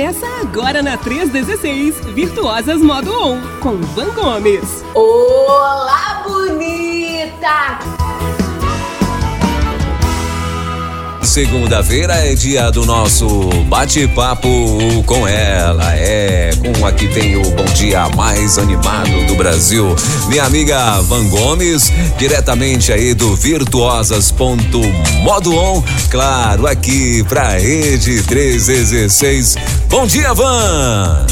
Começa agora na 316, Virtuosas Modo On, com Van Gomes. Olá, bonita! Segunda-feira é dia do nosso bate-papo com ela. É com a que tem o bom dia mais animado do Brasil. Minha amiga Van Gomes, diretamente aí do Virtuosas.modo On. Claro, aqui pra Rede 316. Bom dia, Van!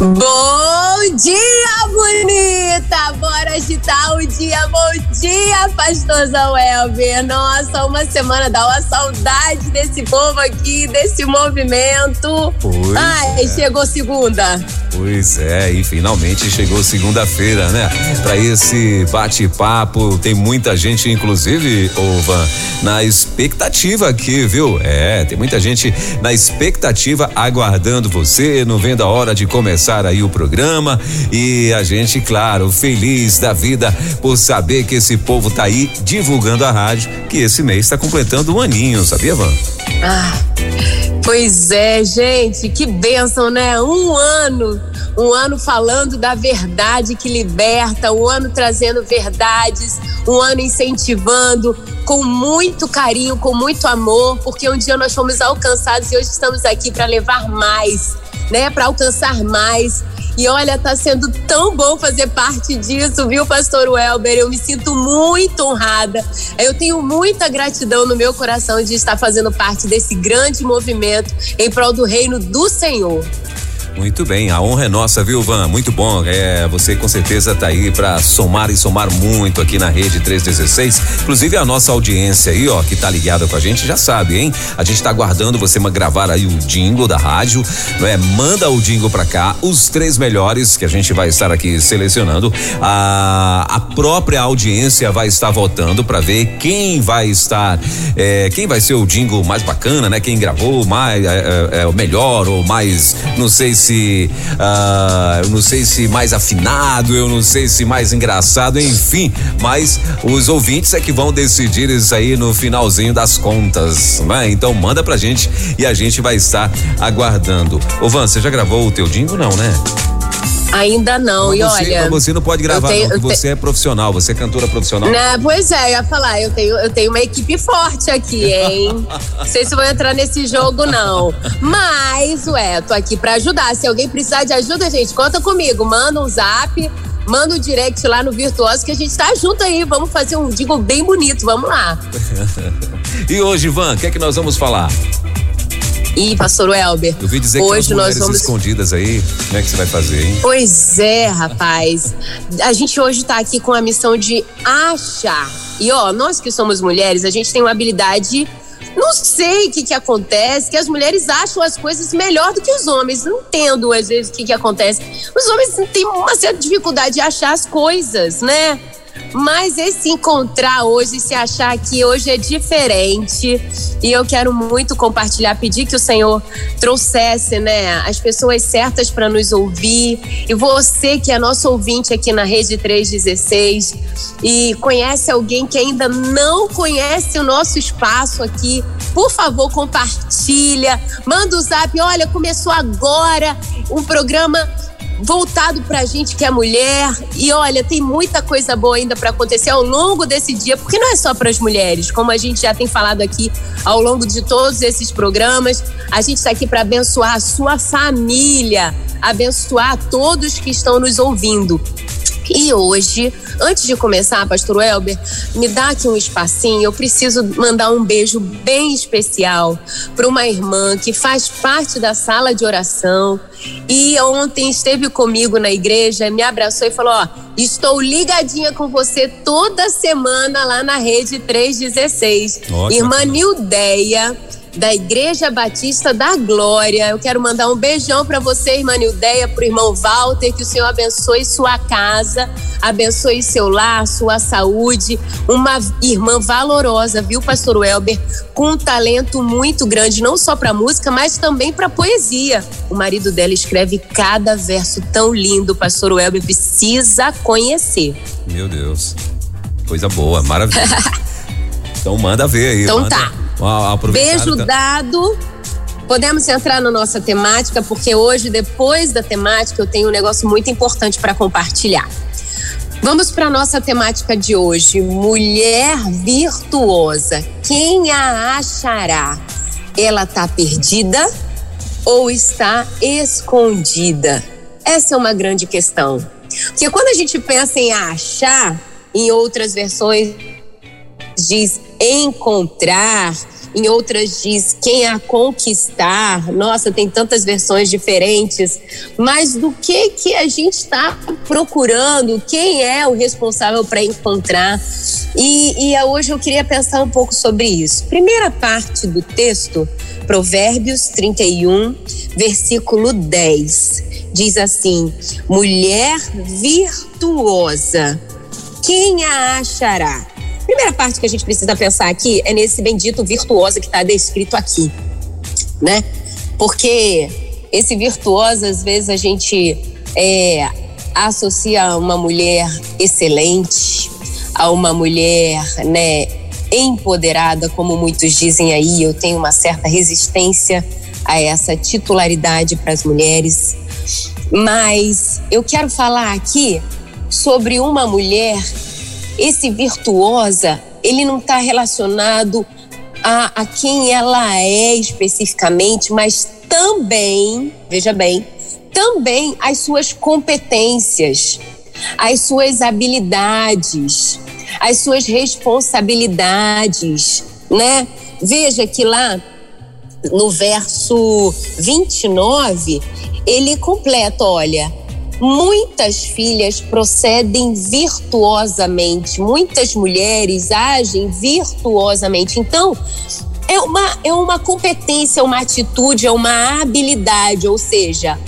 Bom dia, bonita! Bora agitar o dia. Bom dia, pastorzão Elber. Nossa, uma semana dá uma saudade desse povo aqui, desse movimento. Pois Ai, é. chegou segunda. Pois é, e finalmente chegou segunda-feira, né? Para esse bate-papo, tem muita gente, inclusive, Ova, na expectativa aqui, viu? É, tem muita gente na expectativa, aguardando você, não vendo a hora de começar aí o programa. E a gente, claro, feliz da vida por saber que esse povo tá aí divulgando a rádio, que esse mês está completando um aninho, sabia, Van? Ah. Pois é, gente, que bênção, né? Um ano, um ano falando da verdade que liberta, um ano trazendo verdades, um ano incentivando com muito carinho, com muito amor, porque um dia nós fomos alcançados e hoje estamos aqui para levar mais, né? Para alcançar mais. E olha, tá sendo tão bom fazer parte disso, viu, pastor Welber? Eu me sinto muito honrada. Eu tenho muita gratidão no meu coração de estar fazendo parte desse grande movimento em prol do reino do Senhor. Muito bem, a honra é nossa, viu, Van? Muito bom. É, você com certeza tá aí para somar e somar muito aqui na rede 316. Inclusive a nossa audiência aí, ó, que tá ligada com a gente, já sabe, hein? A gente tá aguardando você gravar aí o jingle da rádio, não é? Manda o jingle para cá, os três melhores que a gente vai estar aqui selecionando. A, a própria audiência vai estar votando para ver quem vai estar, é, quem vai ser o jingle mais bacana, né? Quem gravou mais, é, é, é o melhor ou mais, não sei se se, uh, eu não sei se mais afinado, eu não sei se mais engraçado, enfim, mas os ouvintes é que vão decidir isso aí no finalzinho das contas, né? Então manda pra gente e a gente vai estar aguardando. Ô Van, você já gravou o teu jingle não, né? Ainda não, e você, olha. Você não pode gravar, tenho, não, você te... é profissional, você é cantora profissional. Né, pois é, eu ia falar, eu tenho, eu tenho uma equipe forte aqui, hein? não sei se vou entrar nesse jogo, não. Mas, ué, tô aqui pra ajudar. Se alguém precisar de ajuda, gente, conta comigo. Manda um zap, manda um direct lá no Virtuoso que a gente tá junto aí. Vamos fazer um digo bem bonito, vamos lá. e hoje, Ivan, o que é que nós vamos falar? E pastor Welber. Eu vi dizer hoje que nós vamos escondidas aí. Como é que você vai fazer, hein? Pois é, rapaz. A gente hoje tá aqui com a missão de achar. E ó, nós que somos mulheres, a gente tem uma habilidade não sei o que, que acontece, que as mulheres acham as coisas melhor do que os homens. Não entendo, às vezes, o que, que acontece. Os homens têm uma certa dificuldade de achar as coisas, né? Mas esse encontrar hoje, se achar que hoje é diferente, e eu quero muito compartilhar, pedir que o Senhor trouxesse, né, as pessoas certas para nos ouvir. E você que é nosso ouvinte aqui na Rede 316 e conhece alguém que ainda não conhece o nosso espaço aqui, por favor, compartilha, manda o zap. Olha, começou agora um programa voltado para a gente que é mulher. E olha, tem muita coisa boa ainda para acontecer ao longo desse dia, porque não é só para as mulheres, como a gente já tem falado aqui ao longo de todos esses programas. A gente está aqui para abençoar a sua família, abençoar todos que estão nos ouvindo. E hoje, antes de começar, Pastor Elber, me dá aqui um espacinho. Eu preciso mandar um beijo bem especial para uma irmã que faz parte da sala de oração e ontem esteve comigo na igreja, me abraçou e falou: Ó, estou ligadinha com você toda semana lá na rede 316. Nossa, irmã Nildeia da Igreja Batista da Glória. Eu quero mandar um beijão para você, irmã Nildeia, para o irmão Walter, que o Senhor abençoe sua casa, abençoe seu lar, sua saúde. Uma irmã valorosa, viu, pastor Welber, com um talento muito grande, não só para música, mas também para poesia. O marido dela escreve cada verso tão lindo, pastor Welber precisa conhecer. Meu Deus. Coisa boa, maravilha. então manda ver aí. Então manda. tá. Beijo dado. Podemos entrar na nossa temática, porque hoje, depois da temática, eu tenho um negócio muito importante para compartilhar. Vamos para a nossa temática de hoje: mulher virtuosa. Quem a achará? Ela está perdida ou está escondida? Essa é uma grande questão. Porque quando a gente pensa em achar, em outras versões diz encontrar, em outras diz quem a conquistar. Nossa, tem tantas versões diferentes. Mas do que que a gente está procurando? Quem é o responsável para encontrar? E, e hoje eu queria pensar um pouco sobre isso. Primeira parte do texto, Provérbios 31, versículo 10. Diz assim: Mulher virtuosa, quem a achará? Primeira parte que a gente precisa pensar aqui é nesse bendito virtuosa que está descrito aqui, né? Porque esse virtuoso, às vezes, a gente é, associa a uma mulher excelente, a uma mulher, né, empoderada, como muitos dizem aí. Eu tenho uma certa resistência a essa titularidade para as mulheres. Mas eu quero falar aqui sobre uma mulher esse virtuosa, ele não está relacionado a, a quem ela é especificamente, mas também, veja bem, também as suas competências, as suas habilidades, as suas responsabilidades, né? Veja que lá no verso 29, ele completa, olha, Muitas filhas procedem virtuosamente, muitas mulheres agem virtuosamente. Então, é uma, é uma competência, uma atitude, é uma habilidade, ou seja,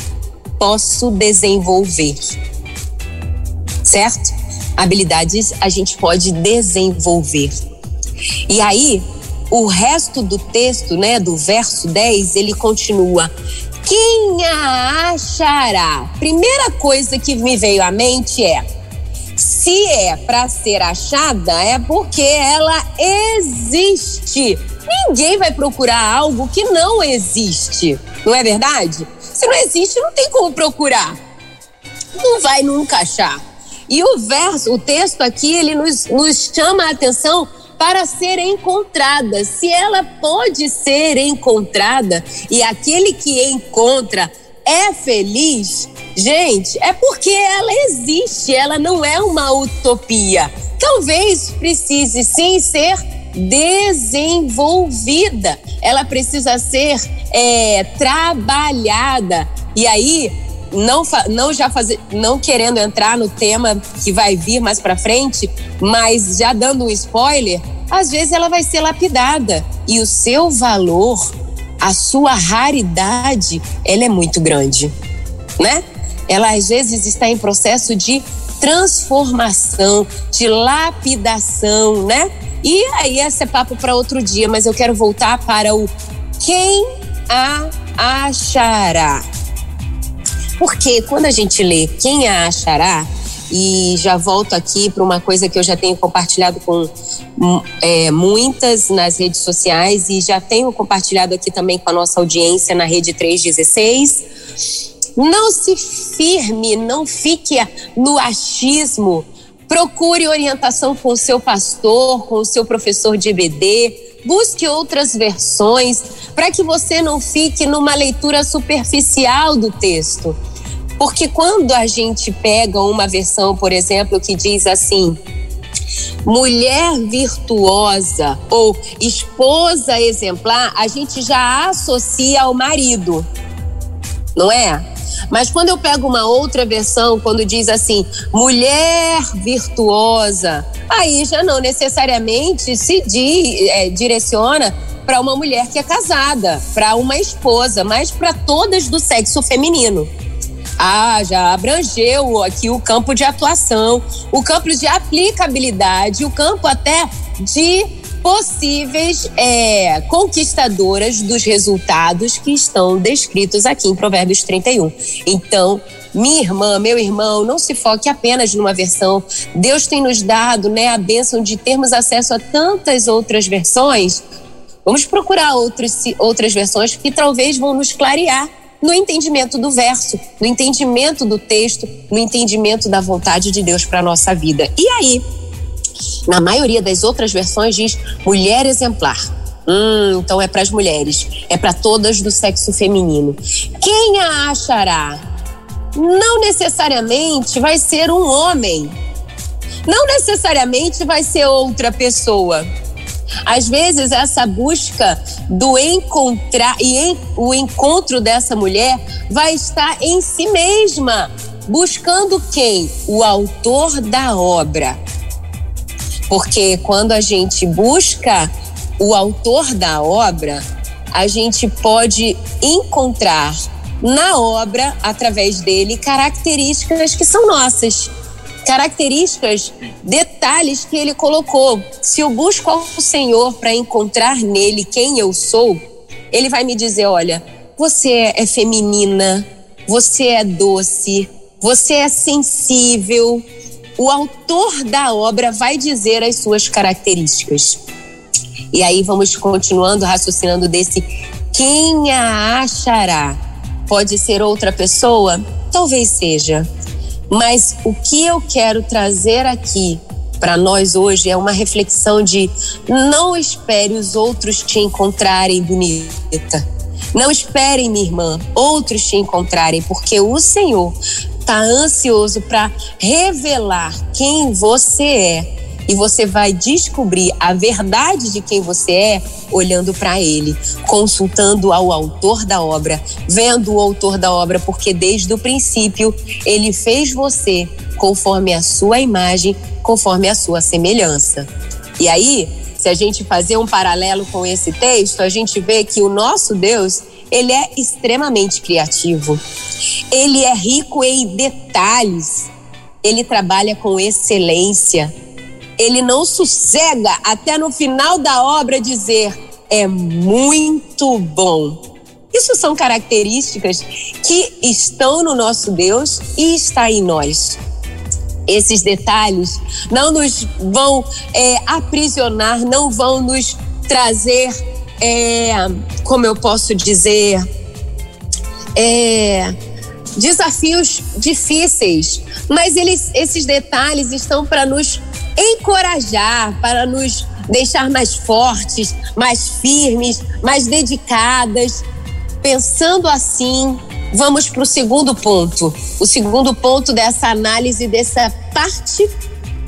posso desenvolver. Certo? Habilidades a gente pode desenvolver. E aí, o resto do texto, né, do verso 10, ele continua: quem a achará? Primeira coisa que me veio à mente é: se é para ser achada, é porque ela existe. Ninguém vai procurar algo que não existe, não é verdade? Se não existe, não tem como procurar. Não vai nunca achar. E o verso, o texto aqui, ele nos, nos chama a atenção para ser encontrada. Se ela pode ser encontrada e aquele que encontra é feliz, gente, é porque ela existe, ela não é uma utopia. Talvez precise sim ser desenvolvida, ela precisa ser é, trabalhada. E aí, não, não já fazer, não querendo entrar no tema que vai vir mais para frente, mas já dando um spoiler, às vezes ela vai ser lapidada e o seu valor, a sua raridade, ela é muito grande, né? Ela às vezes está em processo de transformação, de lapidação, né? E aí esse é papo para outro dia, mas eu quero voltar para o quem a achará. Porque quando a gente lê quem a achará, e já volto aqui para uma coisa que eu já tenho compartilhado com hum, é, muitas nas redes sociais e já tenho compartilhado aqui também com a nossa audiência na rede 316. Não se firme, não fique no achismo. Procure orientação com o seu pastor, com o seu professor de EBD, busque outras versões para que você não fique numa leitura superficial do texto. Porque quando a gente pega uma versão, por exemplo, que diz assim: mulher virtuosa ou esposa exemplar, a gente já associa ao marido, não é? Mas quando eu pego uma outra versão, quando diz assim, mulher virtuosa, aí já não necessariamente se di, é, direciona para uma mulher que é casada, para uma esposa, mas para todas do sexo feminino. Ah, já abrangeu aqui o campo de atuação, o campo de aplicabilidade, o campo até de possíveis é, conquistadoras dos resultados que estão descritos aqui em Provérbios 31. Então, minha irmã, meu irmão, não se foque apenas numa versão. Deus tem nos dado né, a bênção de termos acesso a tantas outras versões Vamos procurar outros, outras versões que talvez vão nos clarear no entendimento do verso, no entendimento do texto, no entendimento da vontade de Deus para nossa vida. E aí, na maioria das outras versões diz mulher exemplar. Hum, então é para as mulheres, é para todas do sexo feminino. Quem a achará? Não necessariamente vai ser um homem. Não necessariamente vai ser outra pessoa. Às vezes essa busca do encontrar e em, o encontro dessa mulher vai estar em si mesma, buscando quem? O autor da obra. Porque quando a gente busca o autor da obra, a gente pode encontrar na obra, através dele, características que são nossas características, detalhes que ele colocou. Se eu busco ao Senhor para encontrar nele quem eu sou, ele vai me dizer: olha, você é feminina, você é doce, você é sensível. O autor da obra vai dizer as suas características. E aí vamos continuando raciocinando desse quem a achará? Pode ser outra pessoa? Talvez seja. Mas o que eu quero trazer aqui para nós hoje é uma reflexão de não espere os outros te encontrarem bonita. Não esperem, minha irmã, outros te encontrarem, porque o Senhor está ansioso para revelar quem você é e você vai descobrir a verdade de quem você é olhando para ele, consultando ao autor da obra, vendo o autor da obra, porque desde o princípio ele fez você conforme a sua imagem, conforme a sua semelhança. E aí, se a gente fazer um paralelo com esse texto, a gente vê que o nosso Deus, ele é extremamente criativo. Ele é rico em detalhes. Ele trabalha com excelência ele não sossega até no final da obra dizer é muito bom. Isso são características que estão no nosso Deus e está em nós. Esses detalhes não nos vão é, aprisionar, não vão nos trazer, é, como eu posso dizer, é, desafios difíceis, mas eles, esses detalhes estão para nos encorajar, para nos deixar mais fortes, mais firmes, mais dedicadas. Pensando assim, vamos para o segundo ponto. O segundo ponto dessa análise, dessa parte,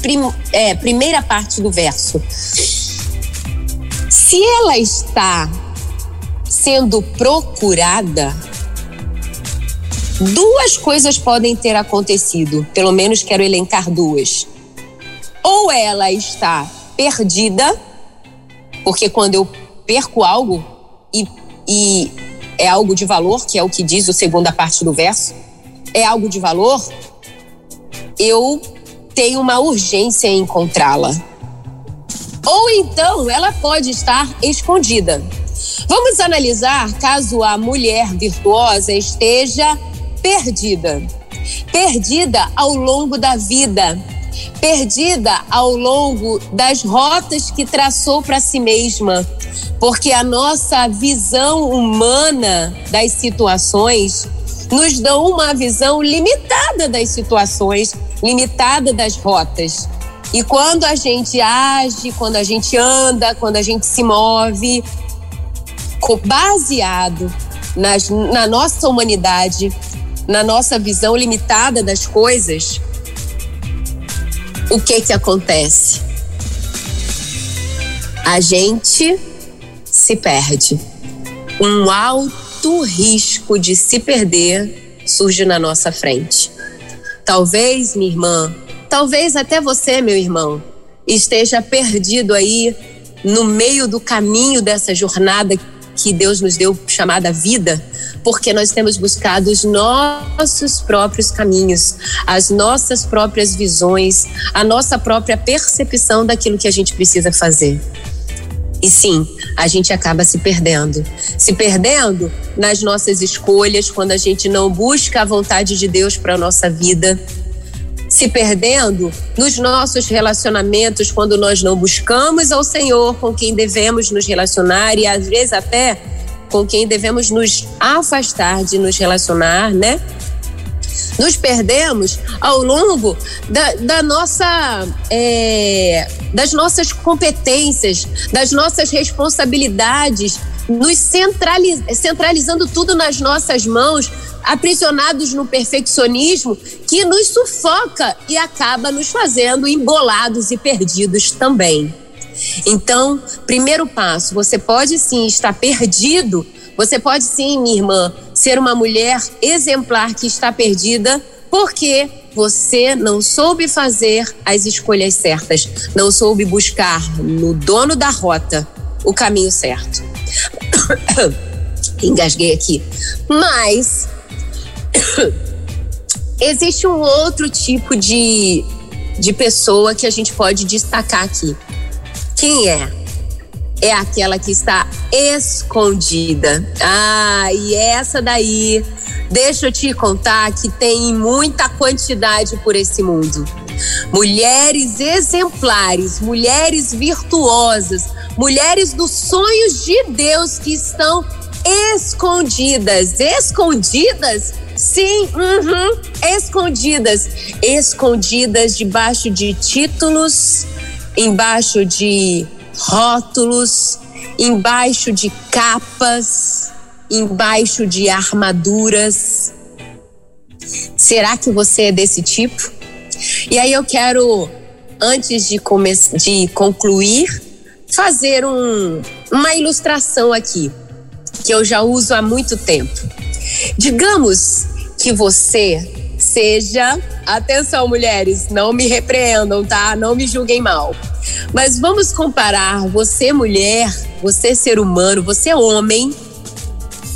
prim, é, primeira parte do verso. Se ela está sendo procurada, duas coisas podem ter acontecido. Pelo menos quero elencar duas ou ela está perdida, porque quando eu perco algo e, e é algo de valor, que é o que diz a segunda parte do verso, é algo de valor, eu tenho uma urgência em encontrá-la. Ou então ela pode estar escondida. Vamos analisar caso a mulher virtuosa esteja perdida. Perdida ao longo da vida, perdida ao longo das rotas que traçou para si mesma, porque a nossa visão humana das situações nos dá uma visão limitada das situações, limitada das rotas. E quando a gente age, quando a gente anda, quando a gente se move, baseado nas, na nossa humanidade, na nossa visão limitada das coisas, o que que acontece? A gente se perde. Um alto risco de se perder surge na nossa frente. Talvez, minha irmã, talvez até você, meu irmão, esteja perdido aí no meio do caminho dessa jornada que Deus nos deu chamada vida, porque nós temos buscado os nossos próprios caminhos, as nossas próprias visões, a nossa própria percepção daquilo que a gente precisa fazer. E sim, a gente acaba se perdendo. Se perdendo nas nossas escolhas, quando a gente não busca a vontade de Deus para a nossa vida. Se perdendo nos nossos relacionamentos quando nós não buscamos ao Senhor com quem devemos nos relacionar e às vezes até com quem devemos nos afastar de nos relacionar, né? Nos perdemos ao longo da, da nossa, é, das nossas competências, das nossas responsabilidades, nos centraliz, centralizando tudo nas nossas mãos, aprisionados no perfeccionismo que nos sufoca e acaba nos fazendo embolados e perdidos também. Então, primeiro passo, você pode sim estar perdido, você pode sim, minha irmã, ser uma mulher exemplar que está perdida porque você não soube fazer as escolhas certas, não soube buscar no dono da rota o caminho certo. Engasguei aqui. Mas existe um outro tipo de, de pessoa que a gente pode destacar aqui. Quem é? É aquela que está escondida. Ah, e essa daí, deixa eu te contar que tem muita quantidade por esse mundo. Mulheres exemplares, mulheres virtuosas, mulheres dos sonhos de Deus que estão escondidas. Escondidas? Sim, uhum, escondidas. Escondidas debaixo de títulos, embaixo de rótulos, embaixo de capas, embaixo de armaduras. Será que você é desse tipo? E aí eu quero, antes de, de concluir, fazer um, uma ilustração aqui, que eu já uso há muito tempo. Digamos que você seja. Atenção, mulheres, não me repreendam, tá? Não me julguem mal. Mas vamos comparar você, mulher, você, ser humano, você, homem,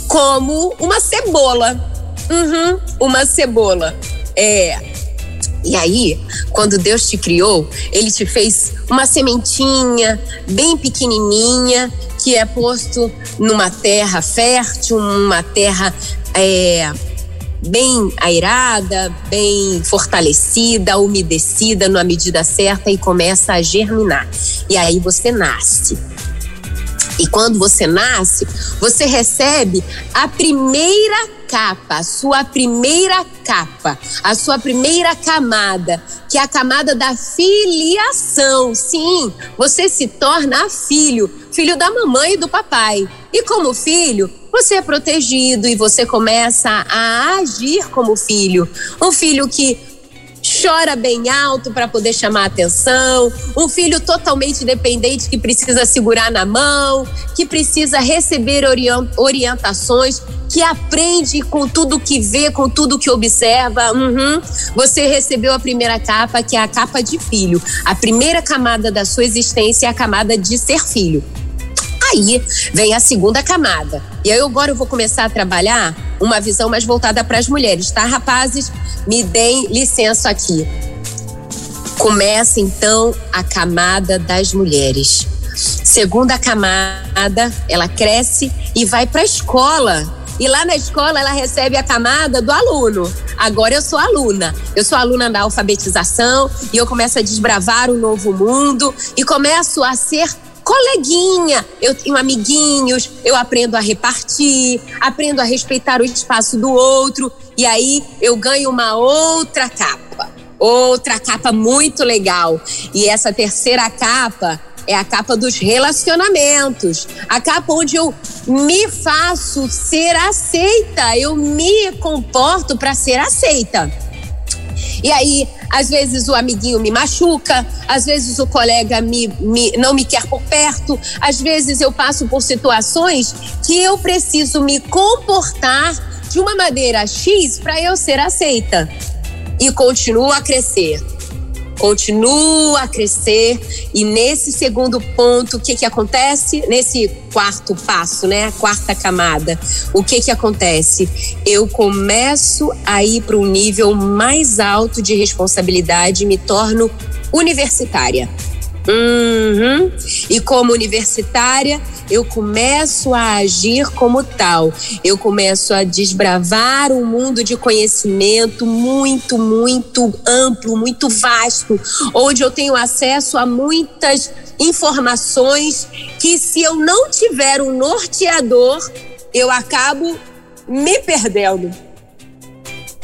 como uma cebola. Uhum, uma cebola. É. E aí, quando Deus te criou, Ele te fez uma sementinha bem pequenininha que é posto numa terra fértil, uma terra é, bem airada, bem fortalecida, umedecida na medida certa e começa a germinar. E aí você nasce. E quando você nasce, você recebe a primeira capa, a sua primeira capa, a sua primeira camada, que é a camada da filiação. Sim, você se torna filho, filho da mamãe e do papai. E como filho, você é protegido e você começa a agir como filho. Um filho que chora bem alto para poder chamar atenção, um filho totalmente dependente que precisa segurar na mão, que precisa receber orientações, que aprende com tudo que vê, com tudo que observa. Uhum. Você recebeu a primeira capa, que é a capa de filho. A primeira camada da sua existência é a camada de ser filho. Aí vem a segunda camada. E aí agora eu vou começar a trabalhar uma visão mais voltada para as mulheres, tá, rapazes? Me deem licença aqui. Começa então a camada das mulheres. Segunda camada, ela cresce e vai para a escola. E lá na escola ela recebe a camada do aluno. Agora eu sou aluna. Eu sou aluna da alfabetização e eu começo a desbravar um novo mundo e começo a ser coleguinha, eu tenho amiguinhos, eu aprendo a repartir, aprendo a respeitar o espaço do outro e aí eu ganho uma outra capa. Outra capa muito legal. E essa terceira capa é a capa dos relacionamentos, a capa onde eu me faço ser aceita, eu me comporto para ser aceita. E aí, às vezes o amiguinho me machuca, às vezes o colega me, me, não me quer por perto, às vezes eu passo por situações que eu preciso me comportar de uma maneira X para eu ser aceita. E continuo a crescer continua a crescer e nesse segundo ponto, o que que acontece? Nesse quarto passo, né? A quarta camada, o que que acontece? Eu começo a ir para um nível mais alto de responsabilidade e me torno universitária. Uhum. E como universitária, eu começo a agir como tal. Eu começo a desbravar um mundo de conhecimento muito, muito amplo, muito vasto, onde eu tenho acesso a muitas informações que, se eu não tiver um norteador, eu acabo me perdendo.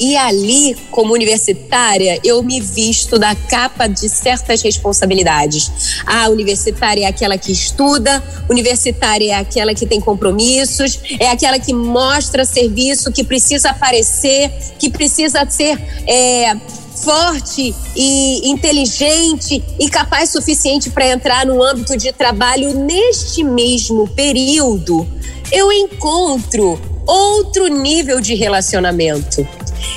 E ali, como universitária, eu me visto da capa de certas responsabilidades. A universitária é aquela que estuda, universitária é aquela que tem compromissos, é aquela que mostra serviço, que precisa aparecer, que precisa ser é, forte e inteligente e capaz suficiente para entrar no âmbito de trabalho neste mesmo período. Eu encontro outro nível de relacionamento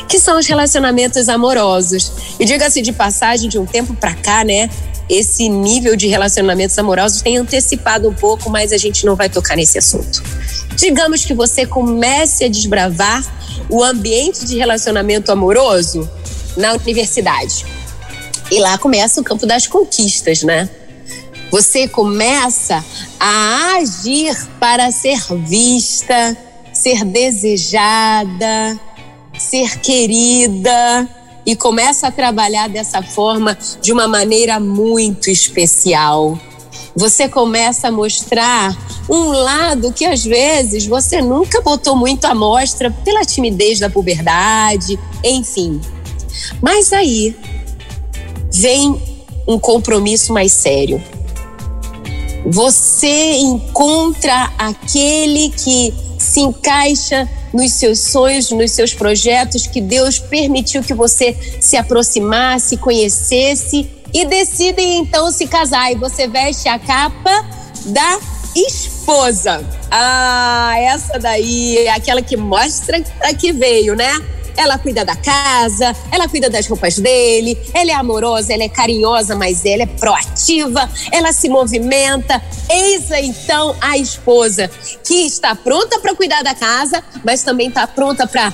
que são os relacionamentos amorosos. E diga-se de passagem, de um tempo para cá, né? Esse nível de relacionamentos amorosos tem antecipado um pouco, mas a gente não vai tocar nesse assunto. Digamos que você comece a desbravar o ambiente de relacionamento amoroso na universidade. E lá começa o campo das conquistas, né? Você começa a agir para ser vista, ser desejada, ser querida e começa a trabalhar dessa forma de uma maneira muito especial. Você começa a mostrar um lado que às vezes você nunca botou muito à mostra pela timidez da puberdade, enfim. Mas aí vem um compromisso mais sério. Você encontra aquele que se encaixa nos seus sonhos, nos seus projetos, que Deus permitiu que você se aproximasse, conhecesse e decidem então se casar. E você veste a capa da esposa. Ah, essa daí é aquela que mostra que veio, né? Ela cuida da casa, ela cuida das roupas dele, ela é amorosa, ela é carinhosa, mas ela é proativa, ela se movimenta. Eis então a esposa que está pronta para cuidar da casa, mas também está pronta para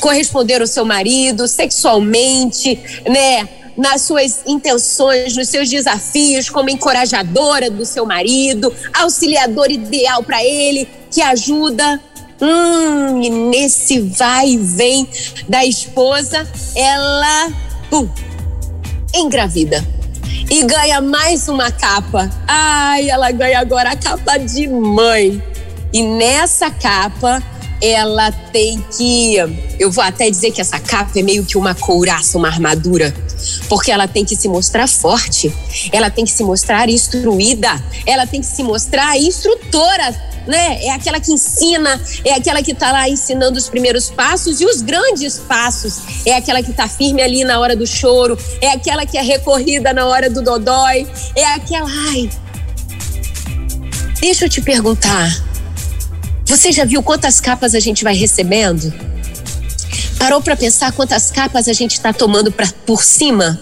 corresponder ao seu marido sexualmente, né? nas suas intenções, nos seus desafios, como encorajadora do seu marido, auxiliador ideal para ele, que ajuda Hum, e nesse vai e vem da esposa, ela pum, engravida. E ganha mais uma capa. Ai, ela ganha agora a capa de mãe. E nessa capa, ela tem que. Eu vou até dizer que essa capa é meio que uma couraça, uma armadura. Porque ela tem que se mostrar forte, ela tem que se mostrar instruída, ela tem que se mostrar instrutora né? É aquela que ensina, é aquela que está lá ensinando os primeiros passos e os grandes passos. É aquela que está firme ali na hora do choro, é aquela que é recorrida na hora do dodói, é aquela, ai. Deixa eu te perguntar. Você já viu quantas capas a gente vai recebendo? Parou para pensar quantas capas a gente está tomando pra, por cima?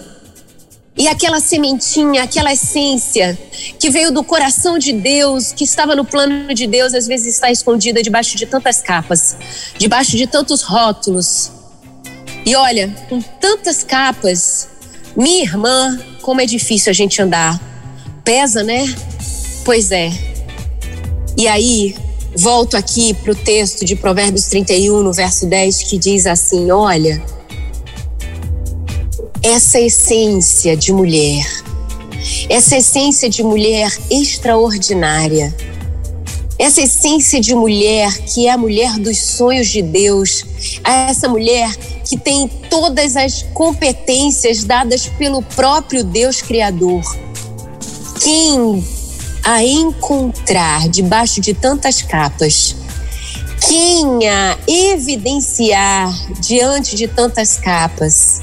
E aquela sementinha, aquela essência que veio do coração de Deus, que estava no plano de Deus, às vezes está escondida debaixo de tantas capas, debaixo de tantos rótulos. E olha, com tantas capas, minha irmã, como é difícil a gente andar. Pesa, né? Pois é. E aí, volto aqui para o texto de Provérbios 31, no verso 10, que diz assim: Olha essa essência de mulher, essa essência de mulher extraordinária, essa essência de mulher que é a mulher dos sonhos de Deus, essa mulher que tem todas as competências dadas pelo próprio Deus Criador. Quem a encontrar debaixo de tantas capas, quem a evidenciar diante de tantas capas,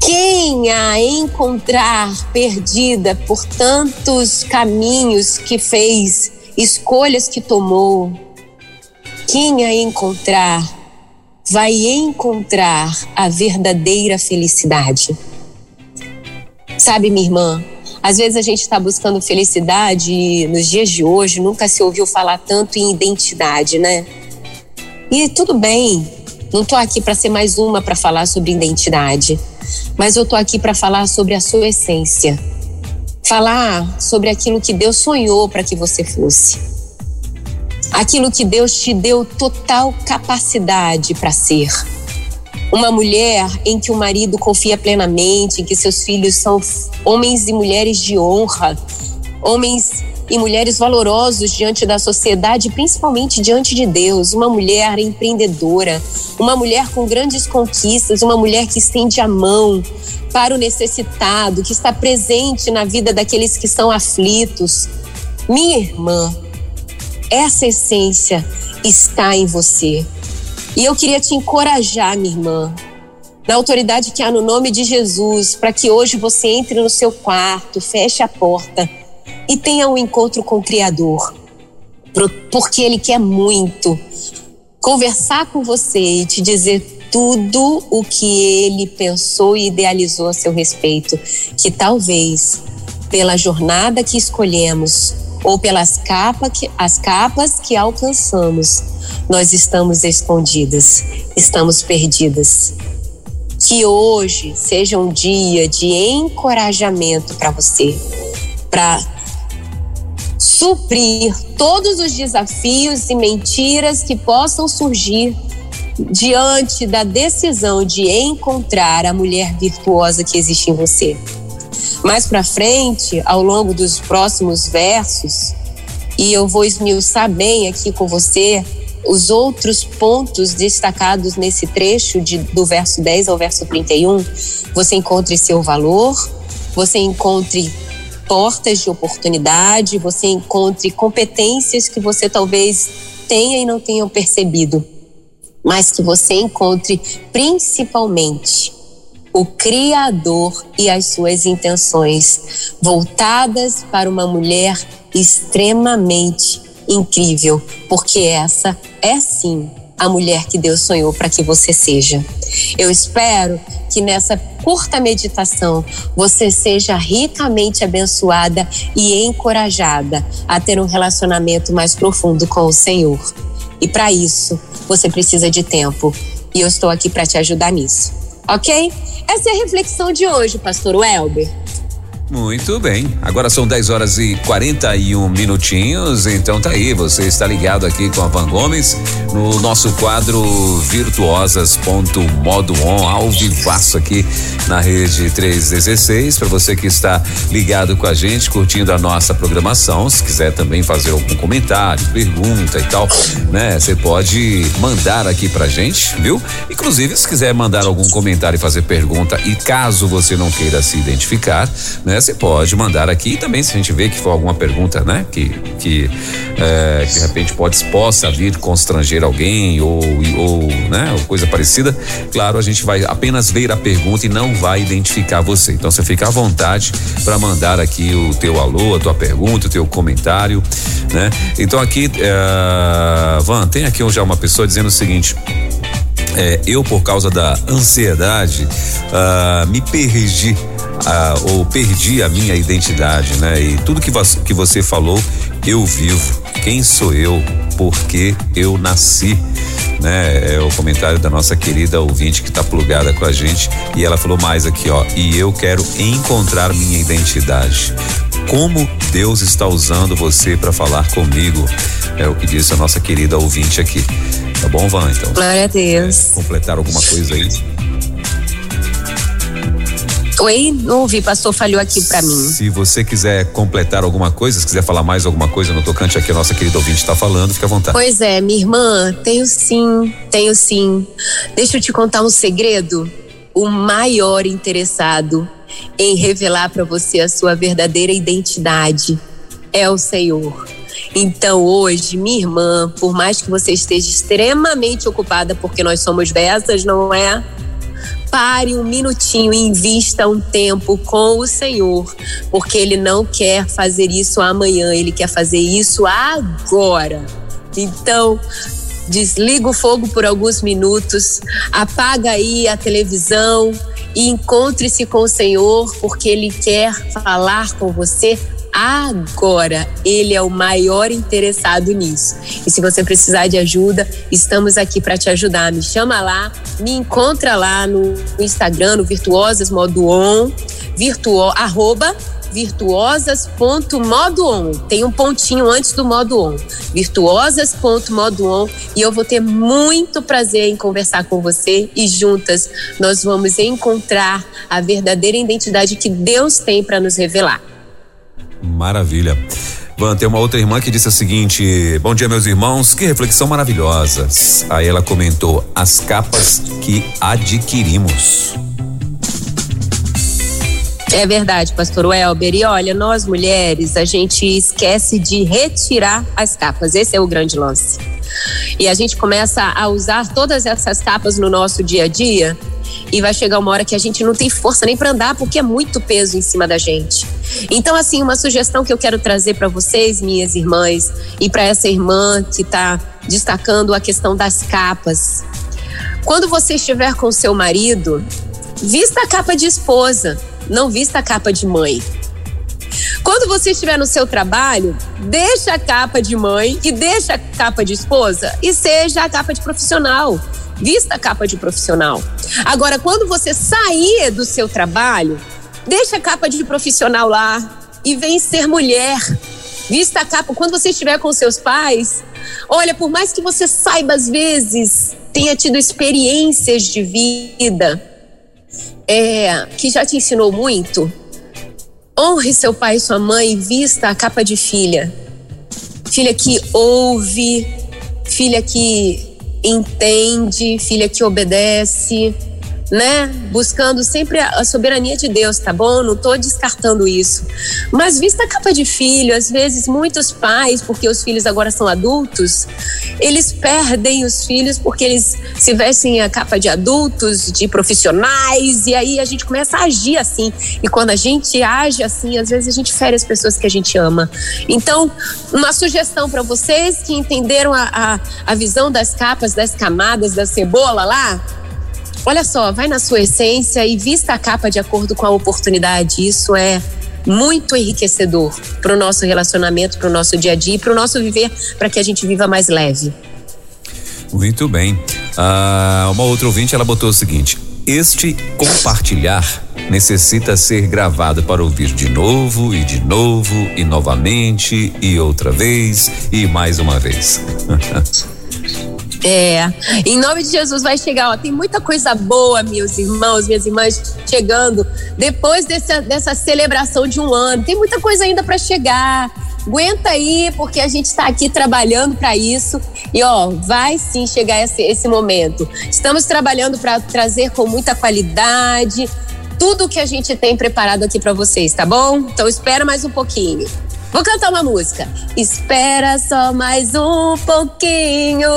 quem a encontrar perdida por tantos caminhos que fez, escolhas que tomou, quem a encontrar vai encontrar a verdadeira felicidade. Sabe, minha irmã, às vezes a gente está buscando felicidade e nos dias de hoje nunca se ouviu falar tanto em identidade, né? E tudo bem, não estou aqui para ser mais uma para falar sobre identidade, mas eu estou aqui para falar sobre a sua essência. falar sobre aquilo que Deus sonhou para que você fosse. Aquilo que Deus te deu total capacidade para ser. Uma mulher em que o marido confia plenamente, em que seus filhos são homens e mulheres de honra, homens e mulheres valorosos diante da sociedade, principalmente diante de Deus. Uma mulher empreendedora, uma mulher com grandes conquistas, uma mulher que estende a mão para o necessitado, que está presente na vida daqueles que são aflitos. Minha irmã, essa essência está em você. E eu queria te encorajar, minha irmã, na autoridade que há no nome de Jesus, para que hoje você entre no seu quarto, feche a porta e tenha um encontro com o Criador, porque Ele quer muito conversar com você e te dizer tudo o que Ele pensou e idealizou a seu respeito, que talvez pela jornada que escolhemos ou pelas capas que, as capas que alcançamos, nós estamos escondidas, estamos perdidas. Que hoje seja um dia de encorajamento para você, para suprir todos os desafios e mentiras que possam surgir diante da decisão de encontrar a mulher virtuosa que existe em você. Mais para frente, ao longo dos próximos versos, e eu vou esmiuçar bem aqui com você os outros pontos destacados nesse trecho de, do verso 10 ao verso 31, você encontre seu valor, você encontre portas de oportunidade, você encontre competências que você talvez tenha e não tenha percebido, mas que você encontre principalmente o Criador e as suas intenções voltadas para uma mulher extremamente incrível, porque essa é sim a mulher que Deus sonhou para que você seja. Eu espero que nessa curta meditação você seja ricamente abençoada e encorajada a ter um relacionamento mais profundo com o Senhor. E para isso, você precisa de tempo. E eu estou aqui para te ajudar nisso. Ok? Essa é a reflexão de hoje, Pastor Welber. Muito bem. Agora são 10 horas e 41 minutinhos. Então tá aí, você está ligado aqui com a Van Gomes no nosso quadro Virtuosas.modo on, ao vivaço aqui na rede 316. Para você que está ligado com a gente, curtindo a nossa programação, se quiser também fazer algum comentário, pergunta e tal, né? Você pode mandar aqui pra gente, viu? Inclusive, se quiser mandar algum comentário e fazer pergunta, e caso você não queira se identificar, né? Você pode mandar aqui também se a gente vê que for alguma pergunta, né? Que, que, é, de repente pode, possa vir constranger alguém ou, ou, né? Ou coisa parecida. Claro, a gente vai apenas ver a pergunta e não vai identificar você. Então você fica à vontade para mandar aqui o teu alô, a tua pergunta, o teu comentário, né? Então aqui, é, Van, tem aqui já uma pessoa dizendo o seguinte. É, eu, por causa da ansiedade, uh, me perdi ah, ou perdi a minha identidade, né? E tudo que, que você falou, eu vivo. Quem sou eu? Por que eu nasci? Né? É o comentário da nossa querida ouvinte que está plugada com a gente e ela falou mais aqui, ó. E eu quero encontrar minha identidade. Como Deus está usando você para falar comigo? É o que disse a nossa querida ouvinte aqui. Tá bom, Van? Então. Glória a Deus. É, completar alguma coisa aí? Oi, não ouvi, pastor falhou aqui para mim. Se você quiser completar alguma coisa, se quiser falar mais alguma coisa no tocante aqui, a nossa querida ouvinte está falando, fica à vontade. Pois é, minha irmã, tenho sim, tenho sim. Deixa eu te contar um segredo. O maior interessado em revelar para você a sua verdadeira identidade é o Senhor. Então, hoje, minha irmã, por mais que você esteja extremamente ocupada, porque nós somos dessas, não é? Pare um minutinho e invista um tempo com o Senhor, porque Ele não quer fazer isso amanhã, Ele quer fazer isso agora. Então, desliga o fogo por alguns minutos, apaga aí a televisão e encontre-se com o Senhor, porque Ele quer falar com você agora. Ele é o maior interessado nisso. E se você precisar de ajuda, estamos aqui para te ajudar. Me chama lá, me encontra lá no Instagram, no Virtuosas Modo On, virtuo, arroba virtuosas.modo Tem um pontinho antes do modo on. Virtuosas.modo e eu vou ter muito prazer em conversar com você e juntas nós vamos encontrar a verdadeira identidade que Deus tem para nos revelar. Maravilha. Van, tem uma outra irmã que disse o seguinte: Bom dia, meus irmãos, que reflexão maravilhosa. Aí ela comentou: as capas que adquirimos. É verdade, pastor Welber. E olha, nós mulheres, a gente esquece de retirar as capas. Esse é o grande lance. E a gente começa a usar todas essas capas no nosso dia a dia e vai chegar uma hora que a gente não tem força nem para andar porque é muito peso em cima da gente. Então, assim, uma sugestão que eu quero trazer para vocês, minhas irmãs, e para essa irmã que está destacando a questão das capas. Quando você estiver com seu marido, vista a capa de esposa não vista a capa de mãe. Quando você estiver no seu trabalho, deixa a capa de mãe e deixa a capa de esposa e seja a capa de profissional. Vista a capa de profissional. Agora, quando você sair do seu trabalho, deixa a capa de profissional lá e vem ser mulher. Vista a capa. Quando você estiver com seus pais, olha, por mais que você saiba às vezes, tenha tido experiências de vida, é, que já te ensinou muito, honre seu pai e sua mãe, vista a capa de filha. Filha que ouve, filha que entende, filha que obedece né? Buscando sempre a, soberania de Deus, tá bom? Não tô descartando isso. Mas vista a capa de filho, às vezes muitos pais, porque os filhos agora são adultos, eles perdem os filhos porque eles se vestem a capa de adultos, de profissionais, e aí a gente começa a agir assim. E quando a gente age assim, às vezes a gente fere as pessoas que a gente ama. Então, uma sugestão para vocês que entenderam a, a, a visão das capas, das camadas, da cebola lá, Olha só, vai na sua essência e vista a capa de acordo com a oportunidade. Isso é muito enriquecedor para o nosso relacionamento, para o nosso dia a dia e para o nosso viver, para que a gente viva mais leve. Muito bem. Ah, uma outra ouvinte, ela botou o seguinte: este compartilhar necessita ser gravado para ouvir de novo e de novo e novamente e outra vez e mais uma vez. É, em nome de Jesus vai chegar, ó, tem muita coisa boa, meus irmãos, minhas irmãs, chegando depois dessa, dessa celebração de um ano. Tem muita coisa ainda para chegar. Aguenta aí, porque a gente está aqui trabalhando para isso. E ó, vai sim chegar esse, esse momento. Estamos trabalhando para trazer com muita qualidade tudo que a gente tem preparado aqui para vocês, tá bom? Então espera mais um pouquinho. Vou cantar uma música. Espera só mais um pouquinho.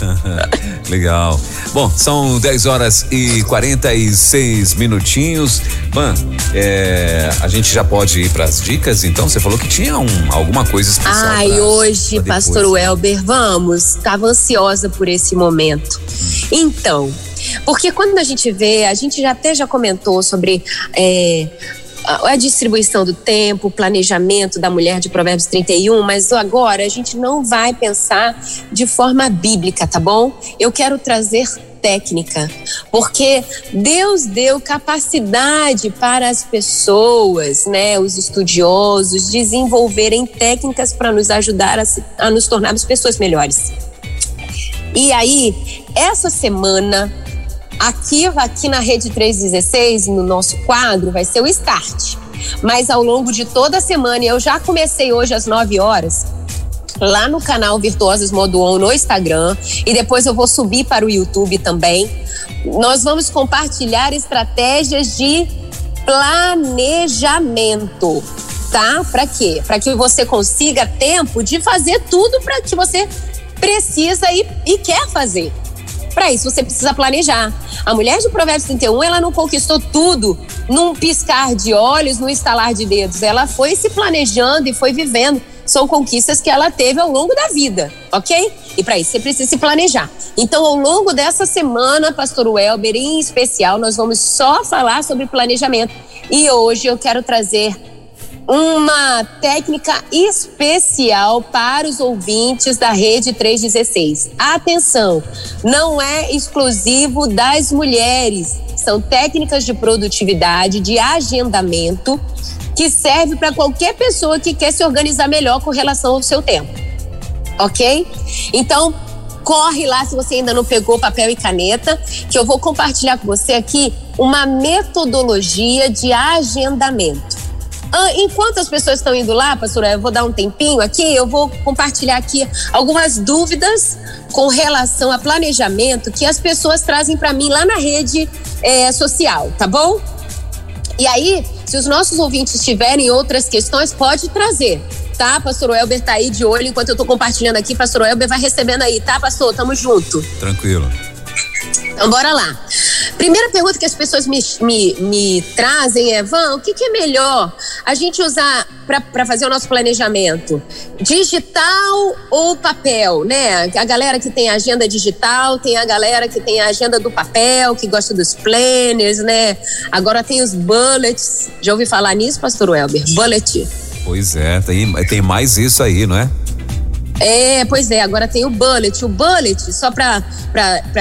Legal. Bom, são 10 horas e 46 minutinhos. Van, é, a gente já pode ir para as dicas, então? Você falou que tinha um, alguma coisa especial. Ai, pra, hoje, pra Pastor Welber, vamos. Estava ansiosa por esse momento. Então, porque quando a gente vê, a gente já até já comentou sobre é, a distribuição do tempo, o planejamento da mulher de Provérbios 31, mas agora a gente não vai pensar de forma bíblica, tá bom? Eu quero trazer técnica, porque Deus deu capacidade para as pessoas, né, os estudiosos, desenvolverem técnicas para nos ajudar a, a nos tornarmos pessoas melhores. E aí, essa semana Ativa aqui na Rede 316, no nosso quadro, vai ser o Start. Mas ao longo de toda a semana, eu já comecei hoje às 9 horas, lá no canal Virtuosas Modo On no Instagram e depois eu vou subir para o YouTube também. Nós vamos compartilhar estratégias de planejamento, tá? Para quê? Para que você consiga tempo de fazer tudo para que você precisa e, e quer fazer. Para isso você precisa planejar. A mulher de Provérbios 31, ela não conquistou tudo num piscar de olhos, num estalar de dedos. Ela foi se planejando e foi vivendo. São conquistas que ela teve ao longo da vida, ok? E para isso você precisa se planejar. Então, ao longo dessa semana, Pastor Welber, em especial, nós vamos só falar sobre planejamento. E hoje eu quero trazer uma técnica especial para os ouvintes da Rede 316. Atenção, não é exclusivo das mulheres. são técnicas de produtividade, de agendamento, que serve para qualquer pessoa que quer se organizar melhor com relação ao seu tempo. Ok? Então, corre lá se você ainda não pegou papel e caneta, que eu vou compartilhar com você aqui uma metodologia de agendamento. Ah, enquanto as pessoas estão indo lá, pastora, eu vou dar um tempinho aqui, eu vou compartilhar aqui algumas dúvidas com relação a planejamento que as pessoas trazem para mim lá na rede é, social, tá bom? E aí, se os nossos ouvintes tiverem outras questões, pode trazer, tá? Pastor Elber tá aí de olho enquanto eu tô compartilhando aqui. Pastor Elber vai recebendo aí, tá, pastor? Tamo junto. Tranquilo. Então, bora lá. Primeira pergunta que as pessoas me, me, me trazem é: Van, o que, que é melhor a gente usar para fazer o nosso planejamento? Digital ou papel, né? A galera que tem agenda digital, tem a galera que tem a agenda do papel, que gosta dos planners, né? Agora tem os bullets. Já ouvi falar nisso, pastor Welber? Bullet. Pois é, tem, tem mais isso aí, não é? É, pois é, agora tem o bullet. O bullet, só para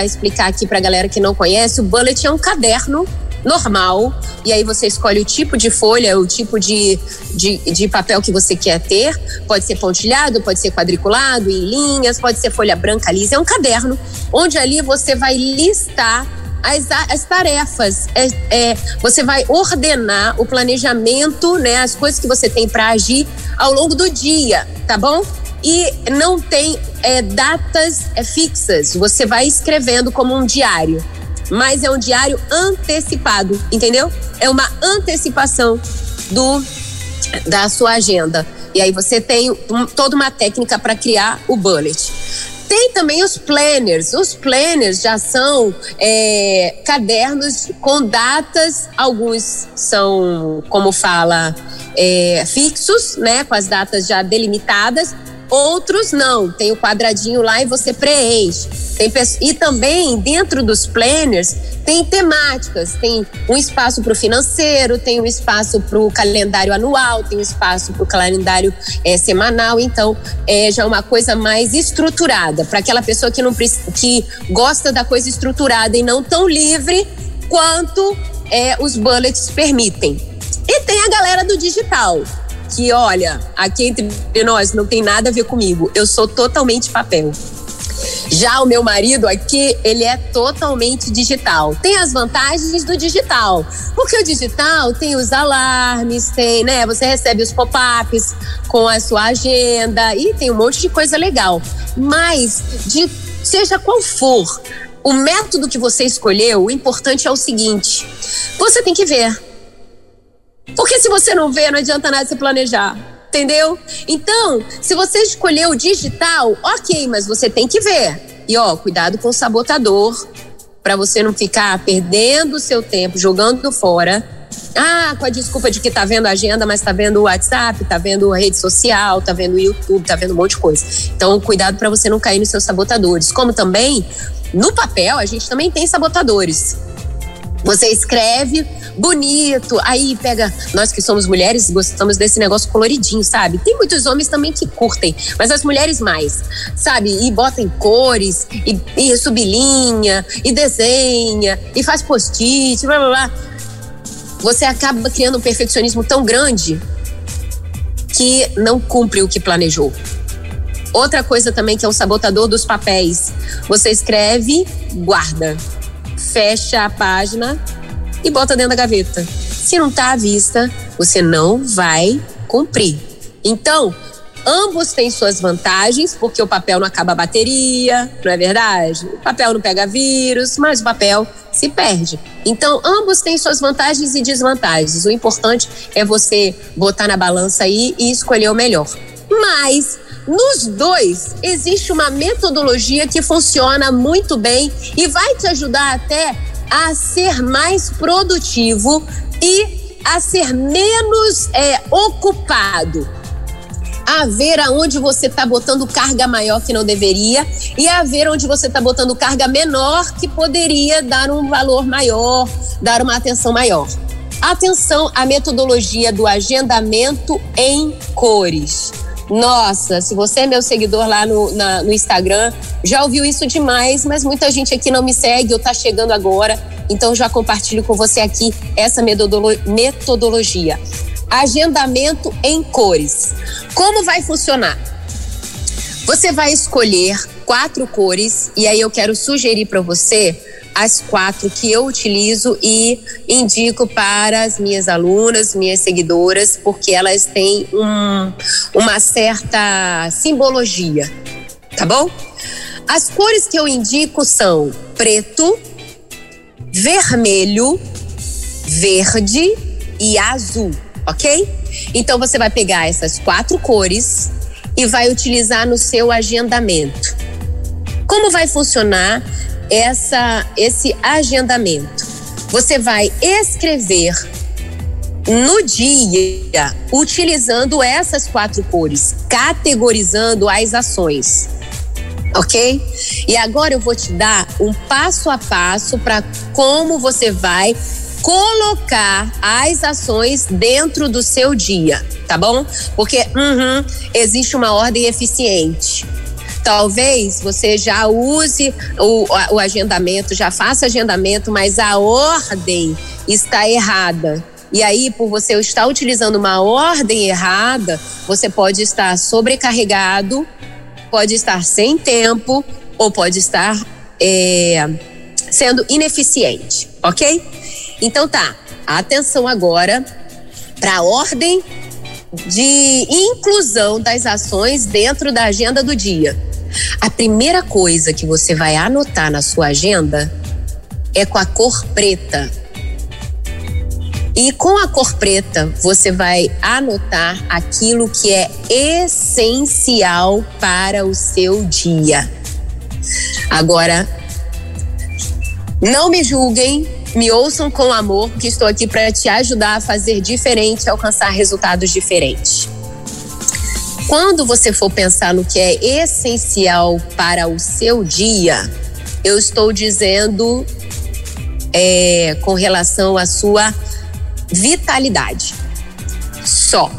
explicar aqui para a galera que não conhece, o bullet é um caderno normal, e aí você escolhe o tipo de folha, o tipo de, de, de, papel que você quer ter. Pode ser pontilhado, pode ser quadriculado, em linhas, pode ser folha branca lisa. É um caderno onde ali você vai listar as, as tarefas. É, é, você vai ordenar o planejamento, né, as coisas que você tem para agir ao longo do dia, tá bom? E não tem é, datas é, fixas. Você vai escrevendo como um diário, mas é um diário antecipado, entendeu? É uma antecipação do da sua agenda. E aí você tem um, toda uma técnica para criar o bullet. Tem também os planners. Os planners já são é, cadernos com datas, alguns são, como fala, é, fixos, né, com as datas já delimitadas, Outros não, tem o quadradinho lá e você preenche. Tem, e também, dentro dos planners, tem temáticas. Tem um espaço para o financeiro, tem um espaço para o calendário anual, tem um espaço para o calendário é, semanal. Então, é já uma coisa mais estruturada. Para aquela pessoa que, não, que gosta da coisa estruturada e não tão livre quanto é, os bullets permitem. E tem a galera do digital que, olha, aqui entre nós não tem nada a ver comigo. Eu sou totalmente papel. Já o meu marido aqui, ele é totalmente digital. Tem as vantagens do digital, porque o digital tem os alarmes, tem, né? Você recebe os pop-ups com a sua agenda e tem um monte de coisa legal. Mas de seja qual for o método que você escolheu, o importante é o seguinte: você tem que ver porque se você não vê, não adianta nada se planejar. Entendeu? Então, se você escolheu o digital, ok, mas você tem que ver. E ó, cuidado com o sabotador, para você não ficar perdendo o seu tempo, jogando fora. Ah, com a desculpa de que tá vendo a agenda, mas tá vendo o WhatsApp, tá vendo a rede social, tá vendo o YouTube, tá vendo um monte de coisa. Então, cuidado para você não cair nos seus sabotadores. Como também, no papel, a gente também tem sabotadores. Você escreve bonito, aí pega. Nós que somos mulheres gostamos desse negócio coloridinho, sabe? Tem muitos homens também que curtem, mas as mulheres mais, sabe? E bota em cores, e, e sublinha, e desenha, e faz post-it, blá blá blá. Você acaba criando um perfeccionismo tão grande que não cumpre o que planejou. Outra coisa também que é um sabotador dos papéis. Você escreve, guarda fecha a página e bota dentro da gaveta. Se não está à vista, você não vai cumprir. Então, ambos têm suas vantagens, porque o papel não acaba a bateria, não é verdade? O papel não pega vírus, mas o papel se perde. Então, ambos têm suas vantagens e desvantagens. O importante é você botar na balança aí e escolher o melhor. Mas nos dois, existe uma metodologia que funciona muito bem e vai te ajudar até a ser mais produtivo e a ser menos é, ocupado. A ver aonde você está botando carga maior que não deveria e a ver onde você está botando carga menor que poderia dar um valor maior, dar uma atenção maior. Atenção à metodologia do agendamento em cores. Nossa, se você é meu seguidor lá no, na, no Instagram, já ouviu isso demais, mas muita gente aqui não me segue ou tá chegando agora. Então já compartilho com você aqui essa metodologia. Agendamento em cores. Como vai funcionar? Você vai escolher quatro cores e aí eu quero sugerir para você as quatro que eu utilizo e indico para as minhas alunas, minhas seguidoras, porque elas têm um, uma certa simbologia, tá bom? As cores que eu indico são preto, vermelho, verde e azul, ok? Então você vai pegar essas quatro cores e vai utilizar no seu agendamento. Como vai funcionar essa, esse agendamento? Você vai escrever no dia utilizando essas quatro cores, categorizando as ações. Ok? E agora eu vou te dar um passo a passo para como você vai colocar as ações dentro do seu dia, tá bom? Porque uhum, existe uma ordem eficiente. Talvez você já use o, o agendamento, já faça agendamento, mas a ordem está errada. E aí, por você estar utilizando uma ordem errada, você pode estar sobrecarregado, pode estar sem tempo ou pode estar é, sendo ineficiente, ok? Então tá, atenção agora para a ordem de inclusão das ações dentro da agenda do dia. A primeira coisa que você vai anotar na sua agenda é com a cor preta. E com a cor preta, você vai anotar aquilo que é essencial para o seu dia. Agora, não me julguem, me ouçam com amor, que estou aqui para te ajudar a fazer diferente, alcançar resultados diferentes. Quando você for pensar no que é essencial para o seu dia, eu estou dizendo é, com relação à sua vitalidade. Só,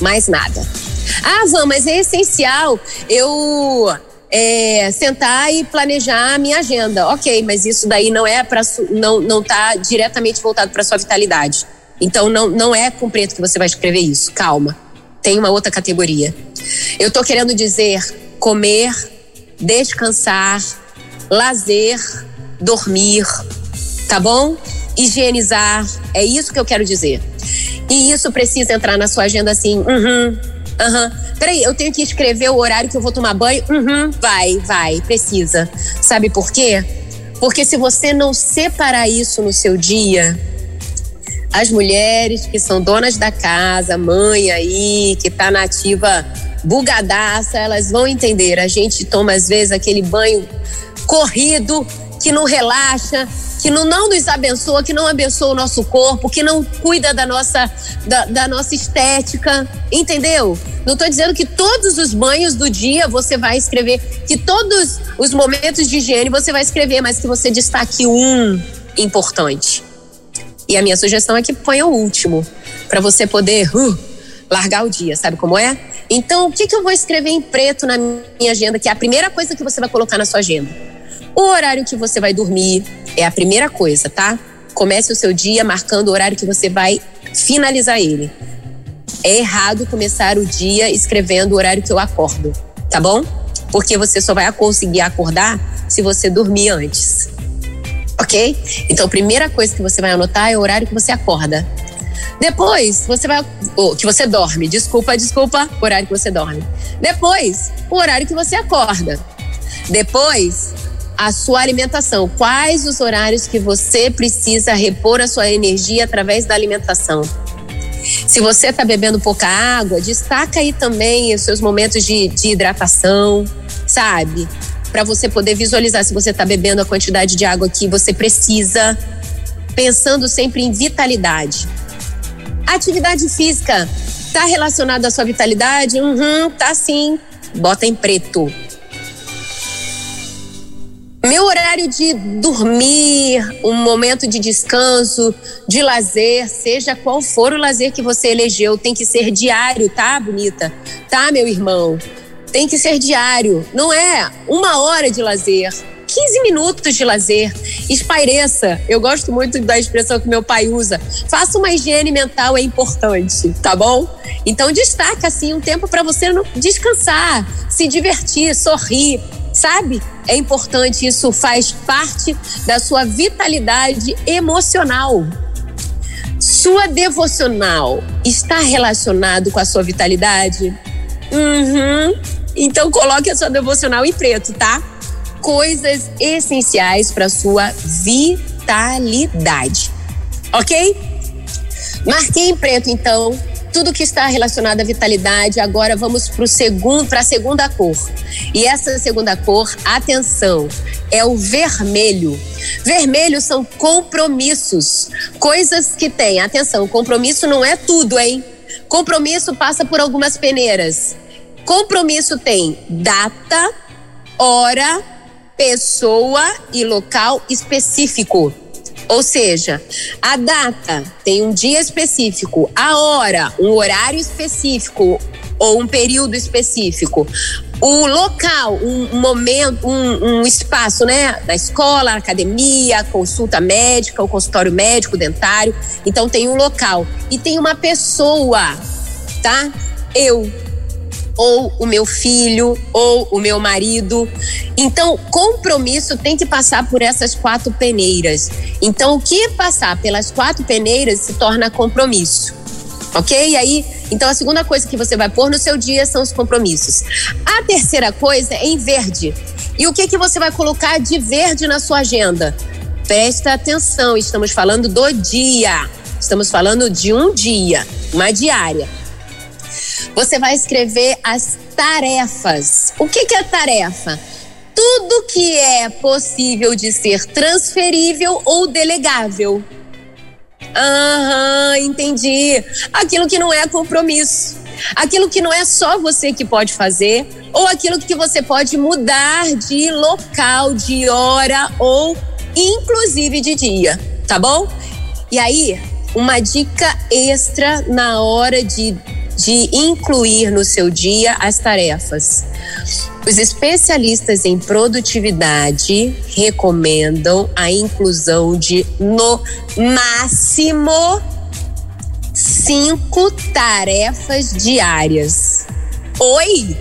mais nada. Ah, Van, mas é essencial eu é, sentar e planejar a minha agenda. Ok, mas isso daí não é para não não está diretamente voltado para sua vitalidade. Então não não é com preto que você vai escrever isso. Calma, tem uma outra categoria. Eu estou querendo dizer comer, descansar, lazer, dormir, tá bom? Higienizar, é isso que eu quero dizer. E isso precisa entrar na sua agenda assim, uhum, aham. Uhum. Peraí, eu tenho que escrever o horário que eu vou tomar banho? Uhum, vai, vai, precisa. Sabe por quê? Porque se você não separar isso no seu dia, as mulheres que são donas da casa, mãe aí, que tá nativa bugadaça, elas vão entender. A gente toma, às vezes, aquele banho corrido, que não relaxa, que não, não nos abençoa, que não abençoa o nosso corpo, que não cuida da nossa, da, da nossa estética, entendeu? Não estou dizendo que todos os banhos do dia você vai escrever, que todos os momentos de higiene você vai escrever, mas que você destaque um importante. E a minha sugestão é que ponha o último, para você poder uh, largar o dia, sabe como é? Então, o que, que eu vou escrever em preto na minha agenda, que é a primeira coisa que você vai colocar na sua agenda? O horário que você vai dormir é a primeira coisa, tá? Comece o seu dia marcando o horário que você vai finalizar ele. É errado começar o dia escrevendo o horário que eu acordo, tá bom? Porque você só vai conseguir acordar se você dormir antes. Ok? Então, a primeira coisa que você vai anotar é o horário que você acorda. Depois, você vai. Oh, que você dorme. Desculpa, desculpa, o horário que você dorme. Depois, o horário que você acorda. Depois, a sua alimentação. Quais os horários que você precisa repor a sua energia através da alimentação? Se você está bebendo pouca água, destaca aí também os seus momentos de, de hidratação, sabe? Para você poder visualizar se você está bebendo a quantidade de água que você precisa, pensando sempre em vitalidade. Atividade física tá relacionada à sua vitalidade? Uhum, tá sim. Bota em preto. Meu horário de dormir, um momento de descanso, de lazer, seja qual for o lazer que você elegeu, tem que ser diário, tá, bonita? Tá, meu irmão? Tem que ser diário. Não é uma hora de lazer. 15 minutos de lazer. Espaireça. Eu gosto muito da expressão que meu pai usa. Faça uma higiene mental, é importante, tá bom? Então destaca assim um tempo para você descansar, se divertir, sorrir, sabe? É importante, isso faz parte da sua vitalidade emocional. Sua devocional está relacionado com a sua vitalidade? Uhum. Então coloque a sua devocional em preto, tá? Coisas essenciais para sua vitalidade. OK? Marquei em preto então tudo que está relacionado à vitalidade. Agora vamos para segundo, para a segunda cor. E essa segunda cor, atenção, é o vermelho. Vermelho são compromissos, coisas que têm. Atenção, compromisso não é tudo, hein? Compromisso passa por algumas peneiras. Compromisso tem data, hora, pessoa e local específico. Ou seja, a data tem um dia específico, a hora, um horário específico ou um período específico. O local, um momento, um, um espaço, né? Da escola, academia, consulta médica, o consultório médico, dentário. Então tem um local. E tem uma pessoa, tá? Eu, ou o meu filho, ou o meu marido. Então, compromisso tem que passar por essas quatro peneiras. Então, o que passar pelas quatro peneiras se torna compromisso. Ok? Aí, então a segunda coisa que você vai pôr no seu dia são os compromissos. A terceira coisa é em verde. E o que que você vai colocar de verde na sua agenda? Presta atenção, estamos falando do dia. Estamos falando de um dia, uma diária. Você vai escrever as tarefas. O que, que é tarefa? Tudo que é possível de ser transferível ou delegável. Aham, entendi. Aquilo que não é compromisso. Aquilo que não é só você que pode fazer, ou aquilo que você pode mudar de local, de hora ou inclusive de dia, tá bom? E aí, uma dica extra na hora de de incluir no seu dia as tarefas. Os especialistas em produtividade recomendam a inclusão de, no máximo, cinco tarefas diárias. Oi?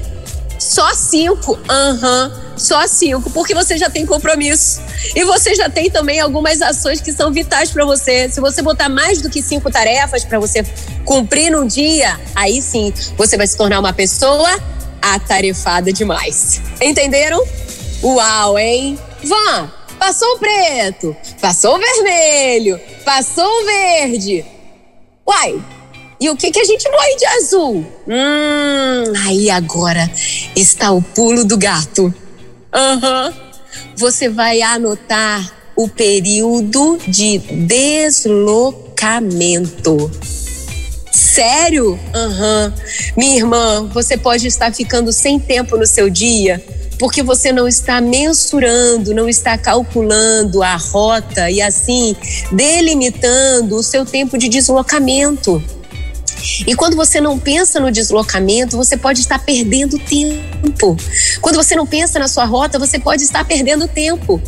Só cinco? Aham. Uhum só cinco, porque você já tem compromisso. E você já tem também algumas ações que são vitais para você. Se você botar mais do que cinco tarefas para você cumprir num dia, aí sim você vai se tornar uma pessoa atarefada demais. Entenderam? Uau, hein? Vã, passou o preto, passou o vermelho, passou o verde. Uai, e o que, que a gente morre de azul? Hum, aí agora está o pulo do gato. Uhum. Você vai anotar o período de deslocamento. Sério? Uhum. Minha irmã, você pode estar ficando sem tempo no seu dia porque você não está mensurando, não está calculando a rota e assim delimitando o seu tempo de deslocamento. E quando você não pensa no deslocamento, você pode estar perdendo tempo. Quando você não pensa na sua rota, você pode estar perdendo tempo.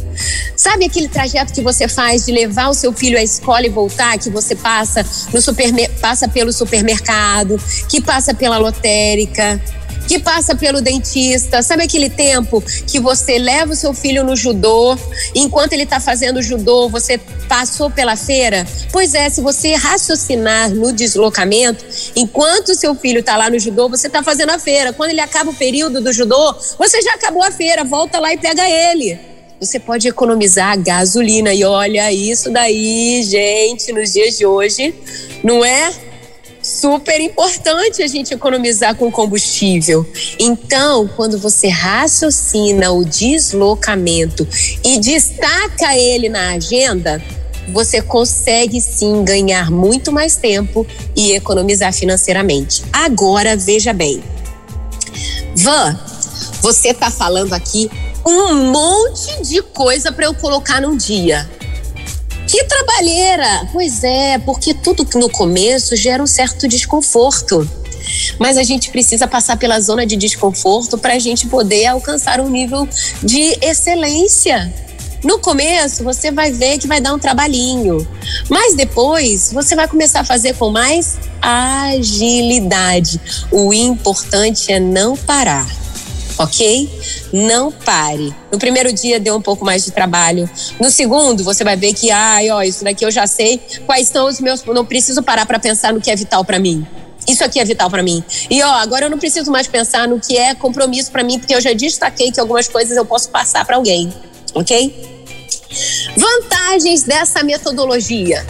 Sabe aquele trajeto que você faz de levar o seu filho à escola e voltar, que você passa no supermer passa pelo supermercado, que passa pela lotérica, que passa pelo dentista. Sabe aquele tempo que você leva o seu filho no judô, enquanto ele está fazendo judô, você passou pela feira? Pois é, se você raciocinar no deslocamento, enquanto seu filho está lá no judô, você está fazendo a feira. Quando ele acaba o período do judô, você já acabou a feira, volta lá e pega ele você pode economizar gasolina. E olha isso daí, gente, nos dias de hoje, não é? super importante a gente economizar com combustível. Então, quando você raciocina o deslocamento e destaca ele na agenda, você consegue sim ganhar muito mais tempo e economizar financeiramente. Agora, veja bem. Van, você está falando aqui um monte de coisa para eu colocar num dia. Que trabalheira! Pois é, porque tudo no começo gera um certo desconforto. Mas a gente precisa passar pela zona de desconforto para a gente poder alcançar um nível de excelência. No começo, você vai ver que vai dar um trabalhinho, mas depois você vai começar a fazer com mais agilidade. O importante é não parar ok? Não pare. No primeiro dia deu um pouco mais de trabalho. No segundo, você vai ver que, ai, ó, isso daqui eu já sei quais são os meus. Não preciso parar para pensar no que é vital para mim. Isso aqui é vital para mim. E ó, agora eu não preciso mais pensar no que é compromisso para mim, porque eu já destaquei que algumas coisas eu posso passar para alguém, ok? Vantagens dessa metodologia.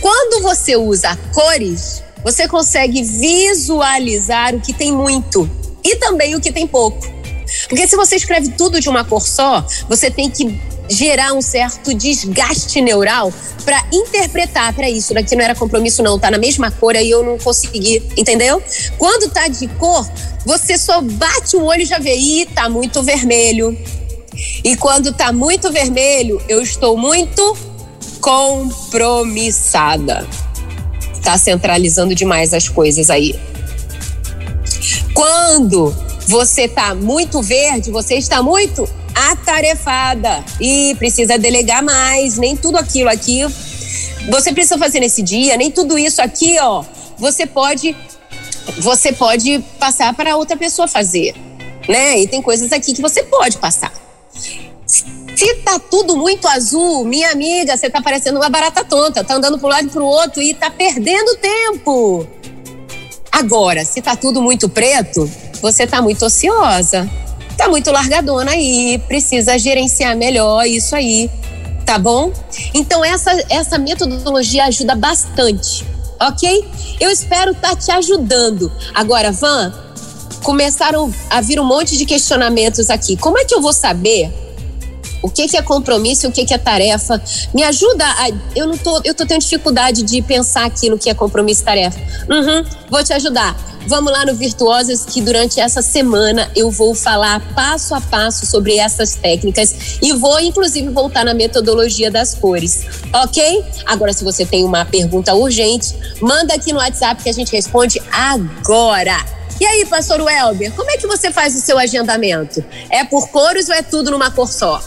Quando você usa cores, você consegue visualizar o que tem muito e também o que tem pouco. Porque se você escreve tudo de uma cor só, você tem que gerar um certo desgaste neural para interpretar para isso daqui não era compromisso não, tá na mesma cor aí eu não consegui, entendeu? Quando tá de cor, você só bate o olho e já vê, ih, tá muito vermelho. E quando tá muito vermelho, eu estou muito compromissada. Tá centralizando demais as coisas aí. Quando você está muito verde, você está muito atarefada e precisa delegar mais, nem tudo aquilo aqui você precisa fazer nesse dia, nem tudo isso aqui, ó, você pode você pode passar para outra pessoa fazer, né? E tem coisas aqui que você pode passar. Se tá tudo muito azul, minha amiga, você tá parecendo uma barata tonta, tá andando um lado e para o outro e tá perdendo tempo. Agora, se tá tudo muito preto, você está muito ociosa, está muito largadona aí, precisa gerenciar melhor isso aí, tá bom? Então essa essa metodologia ajuda bastante, ok? Eu espero estar tá te ajudando. Agora, Van, começaram a vir um monte de questionamentos aqui. Como é que eu vou saber o que, que é compromisso e o que, que é tarefa? Me ajuda a. Eu não tô. Eu tô tendo dificuldade de pensar aqui no que é compromisso e tarefa. Uhum, vou te ajudar. Vamos lá no Virtuosas, que durante essa semana eu vou falar passo a passo sobre essas técnicas e vou, inclusive, voltar na metodologia das cores, ok? Agora, se você tem uma pergunta urgente, manda aqui no WhatsApp que a gente responde agora. E aí, pastor Welber, como é que você faz o seu agendamento? É por cores ou é tudo numa cor só?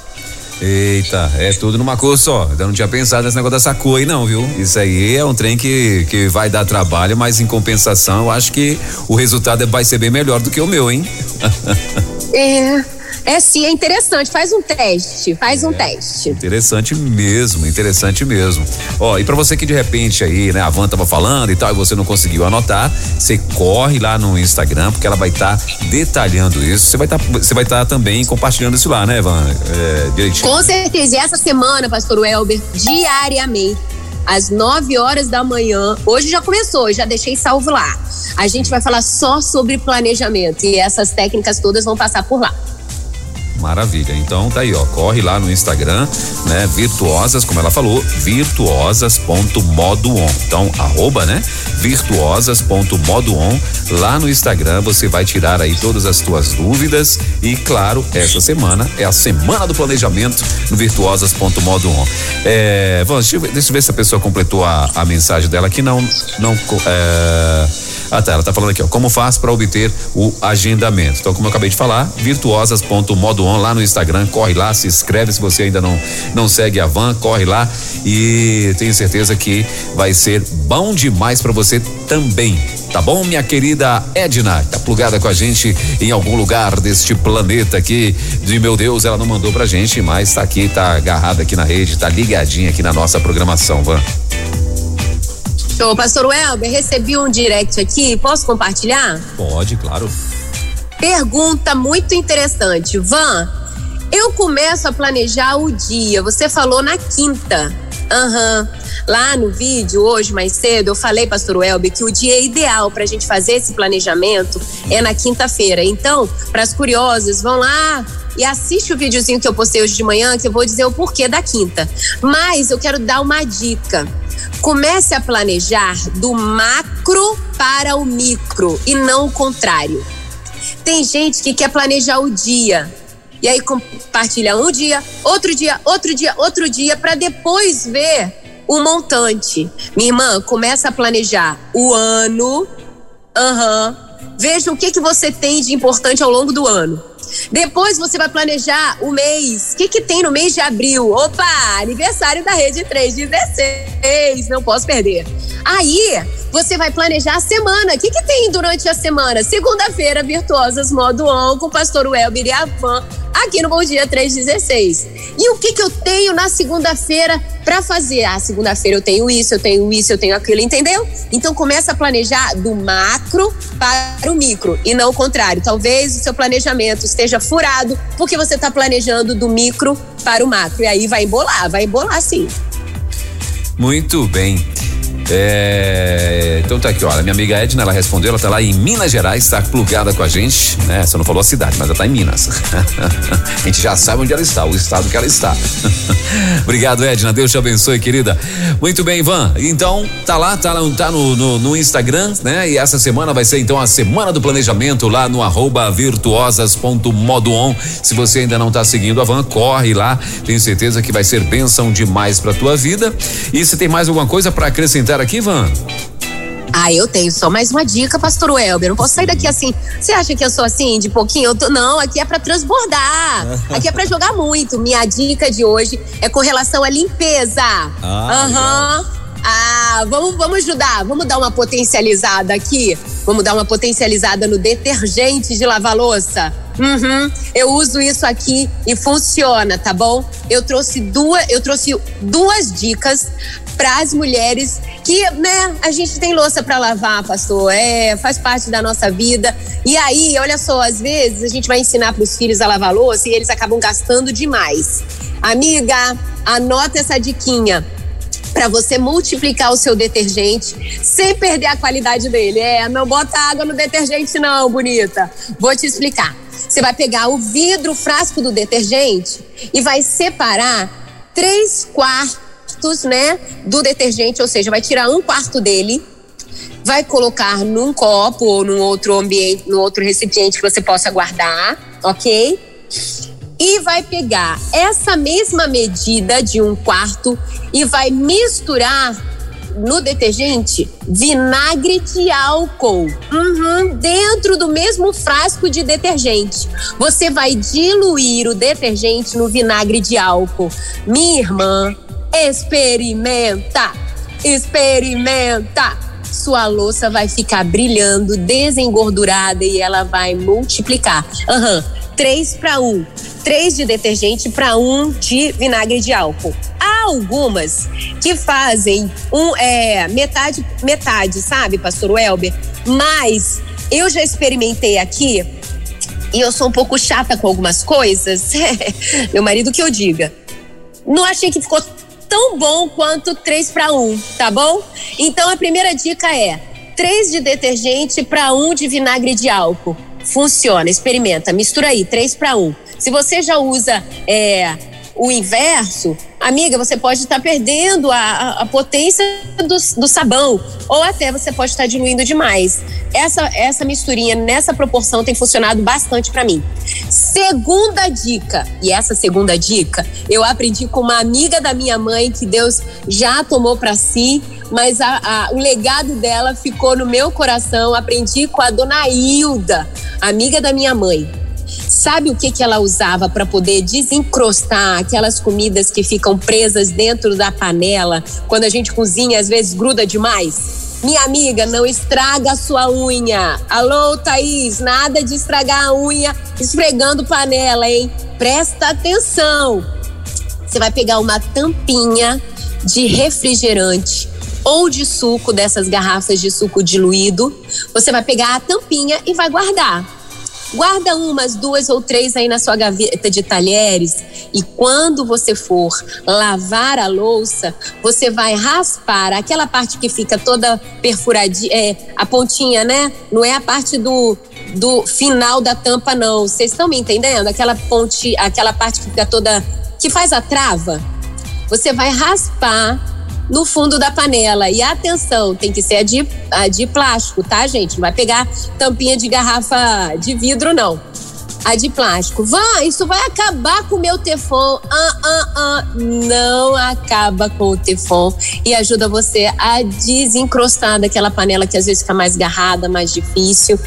Eita, é tudo numa cor só. Eu não tinha pensado nesse negócio dessa cor aí, não, viu? Isso aí é um trem que, que vai dar trabalho, mas em compensação, eu acho que o resultado vai ser bem melhor do que o meu, hein? é. É sim, é interessante. Faz um teste, faz é, um teste. Interessante mesmo, interessante mesmo. Ó, e para você que de repente aí, né, a Van tava falando e tal, e você não conseguiu anotar, você corre lá no Instagram, porque ela vai estar tá detalhando isso. Você vai estar tá, você vai estar tá também compartilhando isso lá, né, Van? É, direitinho. Com certeza. E essa semana, pastor Welber, diariamente às 9 horas da manhã. Hoje já começou, já deixei salvo lá. A gente vai falar só sobre planejamento e essas técnicas todas vão passar por lá. Maravilha. Então tá aí, ó. Corre lá no Instagram, né? Virtuosas, como ela falou, virtuosas.modoon. Então, arroba, né? Virtuosas.modoon. Lá no Instagram você vai tirar aí todas as tuas dúvidas. E, claro, essa semana é a semana do planejamento no virtuosas.modoon. É, vamos, deixa, deixa eu ver se a pessoa completou a, a mensagem dela aqui. Não, não. É, ah, tá. Ela tá falando aqui, ó. Como faz para obter o agendamento? Então, como eu acabei de falar, virtuosas.modoon lá no Instagram. Corre lá, se inscreve se você ainda não, não segue a van, corre lá e tenho certeza que vai ser bom demais para você também. Tá bom, minha querida Edna? Tá plugada com a gente em algum lugar deste planeta aqui. De meu Deus, ela não mandou pra gente, mas tá aqui, tá agarrada aqui na rede, tá ligadinha aqui na nossa programação, Van. Show. Pastor Welber, recebi um direct aqui, posso compartilhar? Pode, claro. Pergunta muito interessante. Van, eu começo a planejar o dia. Você falou na quinta. Aham. Uhum. Lá no vídeo, hoje mais cedo, eu falei, pastor Welber, que o dia ideal para a gente fazer esse planejamento é na quinta-feira. Então, para as curiosas, vão lá e assiste o videozinho que eu postei hoje de manhã, que eu vou dizer o porquê da quinta. Mas eu quero dar uma dica. Comece a planejar do macro para o micro e não o contrário. Tem gente que quer planejar o dia, E aí compartilha um dia, outro dia, outro dia, outro dia, para depois ver o montante. Minha irmã, começa a planejar o ano. Aham. Uhum. Veja o que, que você tem de importante ao longo do ano. Depois você vai planejar o mês. O que, que tem no mês de abril? Opa, aniversário da Rede 316. Não posso perder. Aí você vai planejar a semana. O que, que tem durante a semana? Segunda-feira, Virtuosas Modo On com o pastor Welber e a Van aqui no Bom Dia 316. E o que, que eu tenho na segunda-feira para fazer? Ah, segunda-feira eu tenho isso, eu tenho isso, eu tenho aquilo, entendeu? Então começa a planejar do macro para o micro e não o contrário. Talvez o seu planejamento esteja furado porque você está planejando do micro para o macro. E aí vai embolar, vai embolar sim. Muito bem. É, então tá aqui, olha, minha amiga Edna, ela respondeu, ela tá lá em Minas Gerais, tá plugada com a gente, né? Você não falou a cidade, mas ela tá em Minas. a gente já sabe onde ela está, o estado que ela está. Obrigado, Edna, Deus te abençoe, querida. Muito bem, Ivan, então tá lá, tá, tá no, no, no, Instagram, né? E essa semana vai ser então a semana do planejamento lá no arroba virtuosas.modoon. Se você ainda não tá seguindo a Van, corre lá, tenho certeza que vai ser bênção demais pra tua vida. E se tem mais alguma coisa para acrescentar aqui, Van? Ah, eu tenho só mais uma dica, pastor Welber. Não posso sair daqui assim. Você acha que eu sou assim, de pouquinho? Eu tô, não, aqui é para transbordar. Aqui é para jogar muito. Minha dica de hoje é com relação à limpeza. Ah, Aham. Uhum. Ah, vamos, vamos ajudar, vamos dar uma potencializada aqui. Vamos dar uma potencializada no detergente de lavar louça. Uhum, eu uso isso aqui e funciona, tá bom? Eu trouxe duas, eu trouxe duas dicas para as mulheres que, né, a gente tem louça para lavar, pastor, é, faz parte da nossa vida. E aí, olha só, às vezes a gente vai ensinar para os filhos a lavar louça e eles acabam gastando demais. Amiga, anota essa diquinha para você multiplicar o seu detergente sem perder a qualidade dele. É, não bota água no detergente não, bonita. Vou te explicar. Você vai pegar o vidro, o frasco do detergente e vai separar três quartos, né, do detergente, ou seja, vai tirar um quarto dele, vai colocar num copo ou num outro ambiente, num outro recipiente que você possa guardar, ok? e vai pegar essa mesma medida de um quarto e vai misturar no detergente vinagre de álcool uhum, dentro do mesmo frasco de detergente. Você vai diluir o detergente no vinagre de álcool. Minha irmã, experimenta! Experimenta! Sua louça vai ficar brilhando, desengordurada e ela vai multiplicar. Uhum, 3 para 1 três de detergente para um de vinagre de álcool. Há algumas que fazem um é, metade metade, sabe, Pastor Welber? Mas eu já experimentei aqui e eu sou um pouco chata com algumas coisas. Meu marido que eu diga. Não achei que ficou tão bom quanto três para um, tá bom? Então a primeira dica é três de detergente para um de vinagre de álcool. Funciona, experimenta, mistura aí, três para um. Se você já usa é, o inverso, amiga, você pode estar perdendo a, a potência do, do, sabão, ou até você pode estar diluindo demais. Essa, essa misturinha nessa proporção tem funcionado bastante para mim. Segunda dica, e essa segunda dica eu aprendi com uma amiga da minha mãe que Deus já tomou para si, mas a, o legado dela ficou no meu coração. Aprendi com a dona Hilda, amiga da minha mãe. Sabe o que, que ela usava para poder desencrostar aquelas comidas que ficam presas dentro da panela? Quando a gente cozinha, às vezes gruda demais? Minha amiga, não estraga a sua unha. Alô, Thaís, nada de estragar a unha esfregando panela, hein? Presta atenção. Você vai pegar uma tampinha de refrigerante ou de suco dessas garrafas de suco diluído. Você vai pegar a tampinha e vai guardar. Guarda umas, duas ou três aí na sua gaveta de talheres e quando você for lavar a louça, você vai raspar aquela parte que fica toda perfuradinha, é, a pontinha, né? Não é a parte do, do final da tampa, não. Vocês estão me entendendo? Aquela ponte, aquela parte que fica toda. que faz a trava. Você vai raspar no fundo da panela. E atenção, tem que ser a de, a de plástico, tá, gente? Não vai pegar tampinha de garrafa de vidro, não. a de plástico. Vã, isso vai acabar com o meu Teflon. Ah, ah, ah. Não acaba com o Teflon e ajuda você a desencrostar daquela panela que às vezes fica mais garrada, mais difícil.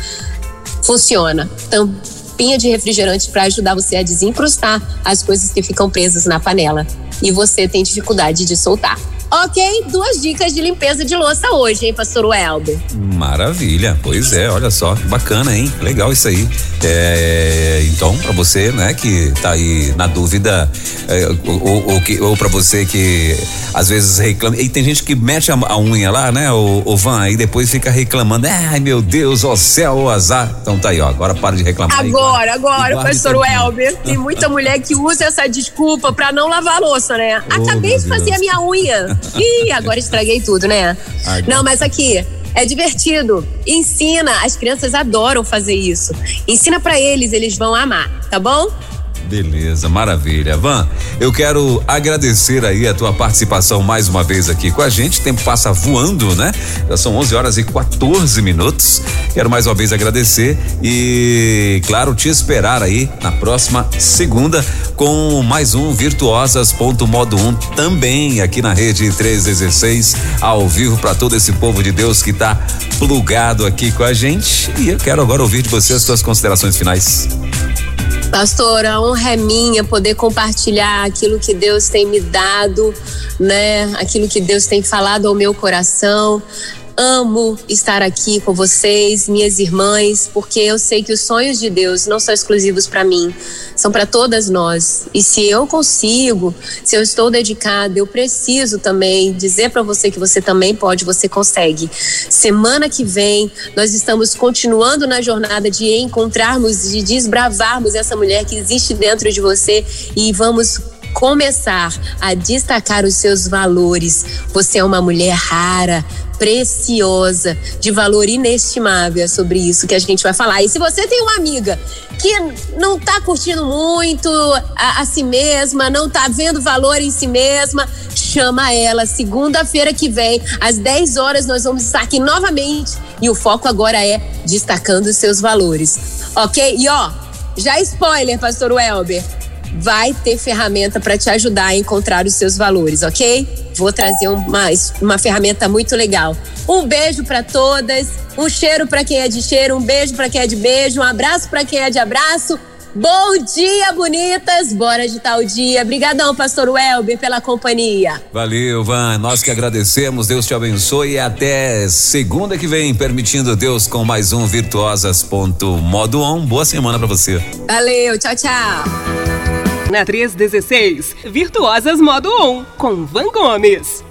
Funciona. Tampinha de refrigerante para ajudar você a desencrustar as coisas que ficam presas na panela e você tem dificuldade de soltar. Ok, duas dicas de limpeza de louça hoje, hein, pastor Welber? Maravilha, pois é, olha só, bacana, hein? Legal isso aí. É, então, para você, né, que tá aí na dúvida, é, ou, ou, que, ou para você que às vezes reclama, e tem gente que mete a, a unha lá, né, o, o Van, e depois fica reclamando, ai meu Deus, ó céu, ó azar. Então tá aí, ó, agora para de reclamar. Agora, aí, agora, pastor Welber, tem muita mulher que usa essa desculpa para não lavar a louça, né? Oh, Acabei de fazer a minha unha. Ih, agora estraguei tudo, né? Não, mas aqui, é divertido. Ensina, as crianças adoram fazer isso. Ensina para eles, eles vão amar, tá bom? Beleza, maravilha. Van, eu quero agradecer aí a tua participação mais uma vez aqui com a gente. O tempo passa voando, né? Já são 11 horas e 14 minutos. Quero mais uma vez agradecer e, claro, te esperar aí na próxima segunda com mais um Virtuosas.modo 1 um, também aqui na rede 316, ao vivo para todo esse povo de Deus que está plugado aqui com a gente. E eu quero agora ouvir de você as suas considerações finais. Pastora, honra é minha poder compartilhar aquilo que Deus tem me dado, né? Aquilo que Deus tem falado ao meu coração. Amo estar aqui com vocês, minhas irmãs, porque eu sei que os sonhos de Deus não são exclusivos para mim, são para todas nós. E se eu consigo, se eu estou dedicada, eu preciso também dizer para você que você também pode, você consegue. Semana que vem, nós estamos continuando na jornada de encontrarmos, de desbravarmos essa mulher que existe dentro de você e vamos começar a destacar os seus valores. Você é uma mulher rara, preciosa, de valor inestimável. É sobre isso que a gente vai falar. E se você tem uma amiga que não tá curtindo muito a, a si mesma, não tá vendo valor em si mesma, chama ela. Segunda-feira que vem, às 10 horas, nós vamos estar aqui novamente. E o foco agora é destacando os seus valores. Ok? E ó, já spoiler, pastor Welber vai ter ferramenta para te ajudar a encontrar os seus valores, ok? Vou trazer uma, uma ferramenta muito legal. Um beijo para todas, um cheiro para quem é de cheiro, um beijo para quem é de beijo, um abraço para quem é de abraço. Bom dia, bonitas! Bora de tal dia. Obrigadão, pastor Welber, pela companhia. Valeu, Van. Nós que agradecemos. Deus te abençoe e até segunda que vem, permitindo Deus com mais um Virtuosas. Modo On. Boa semana para você. Valeu, tchau, tchau. Na 316, Virtuosas Modo On, com Van Gomes.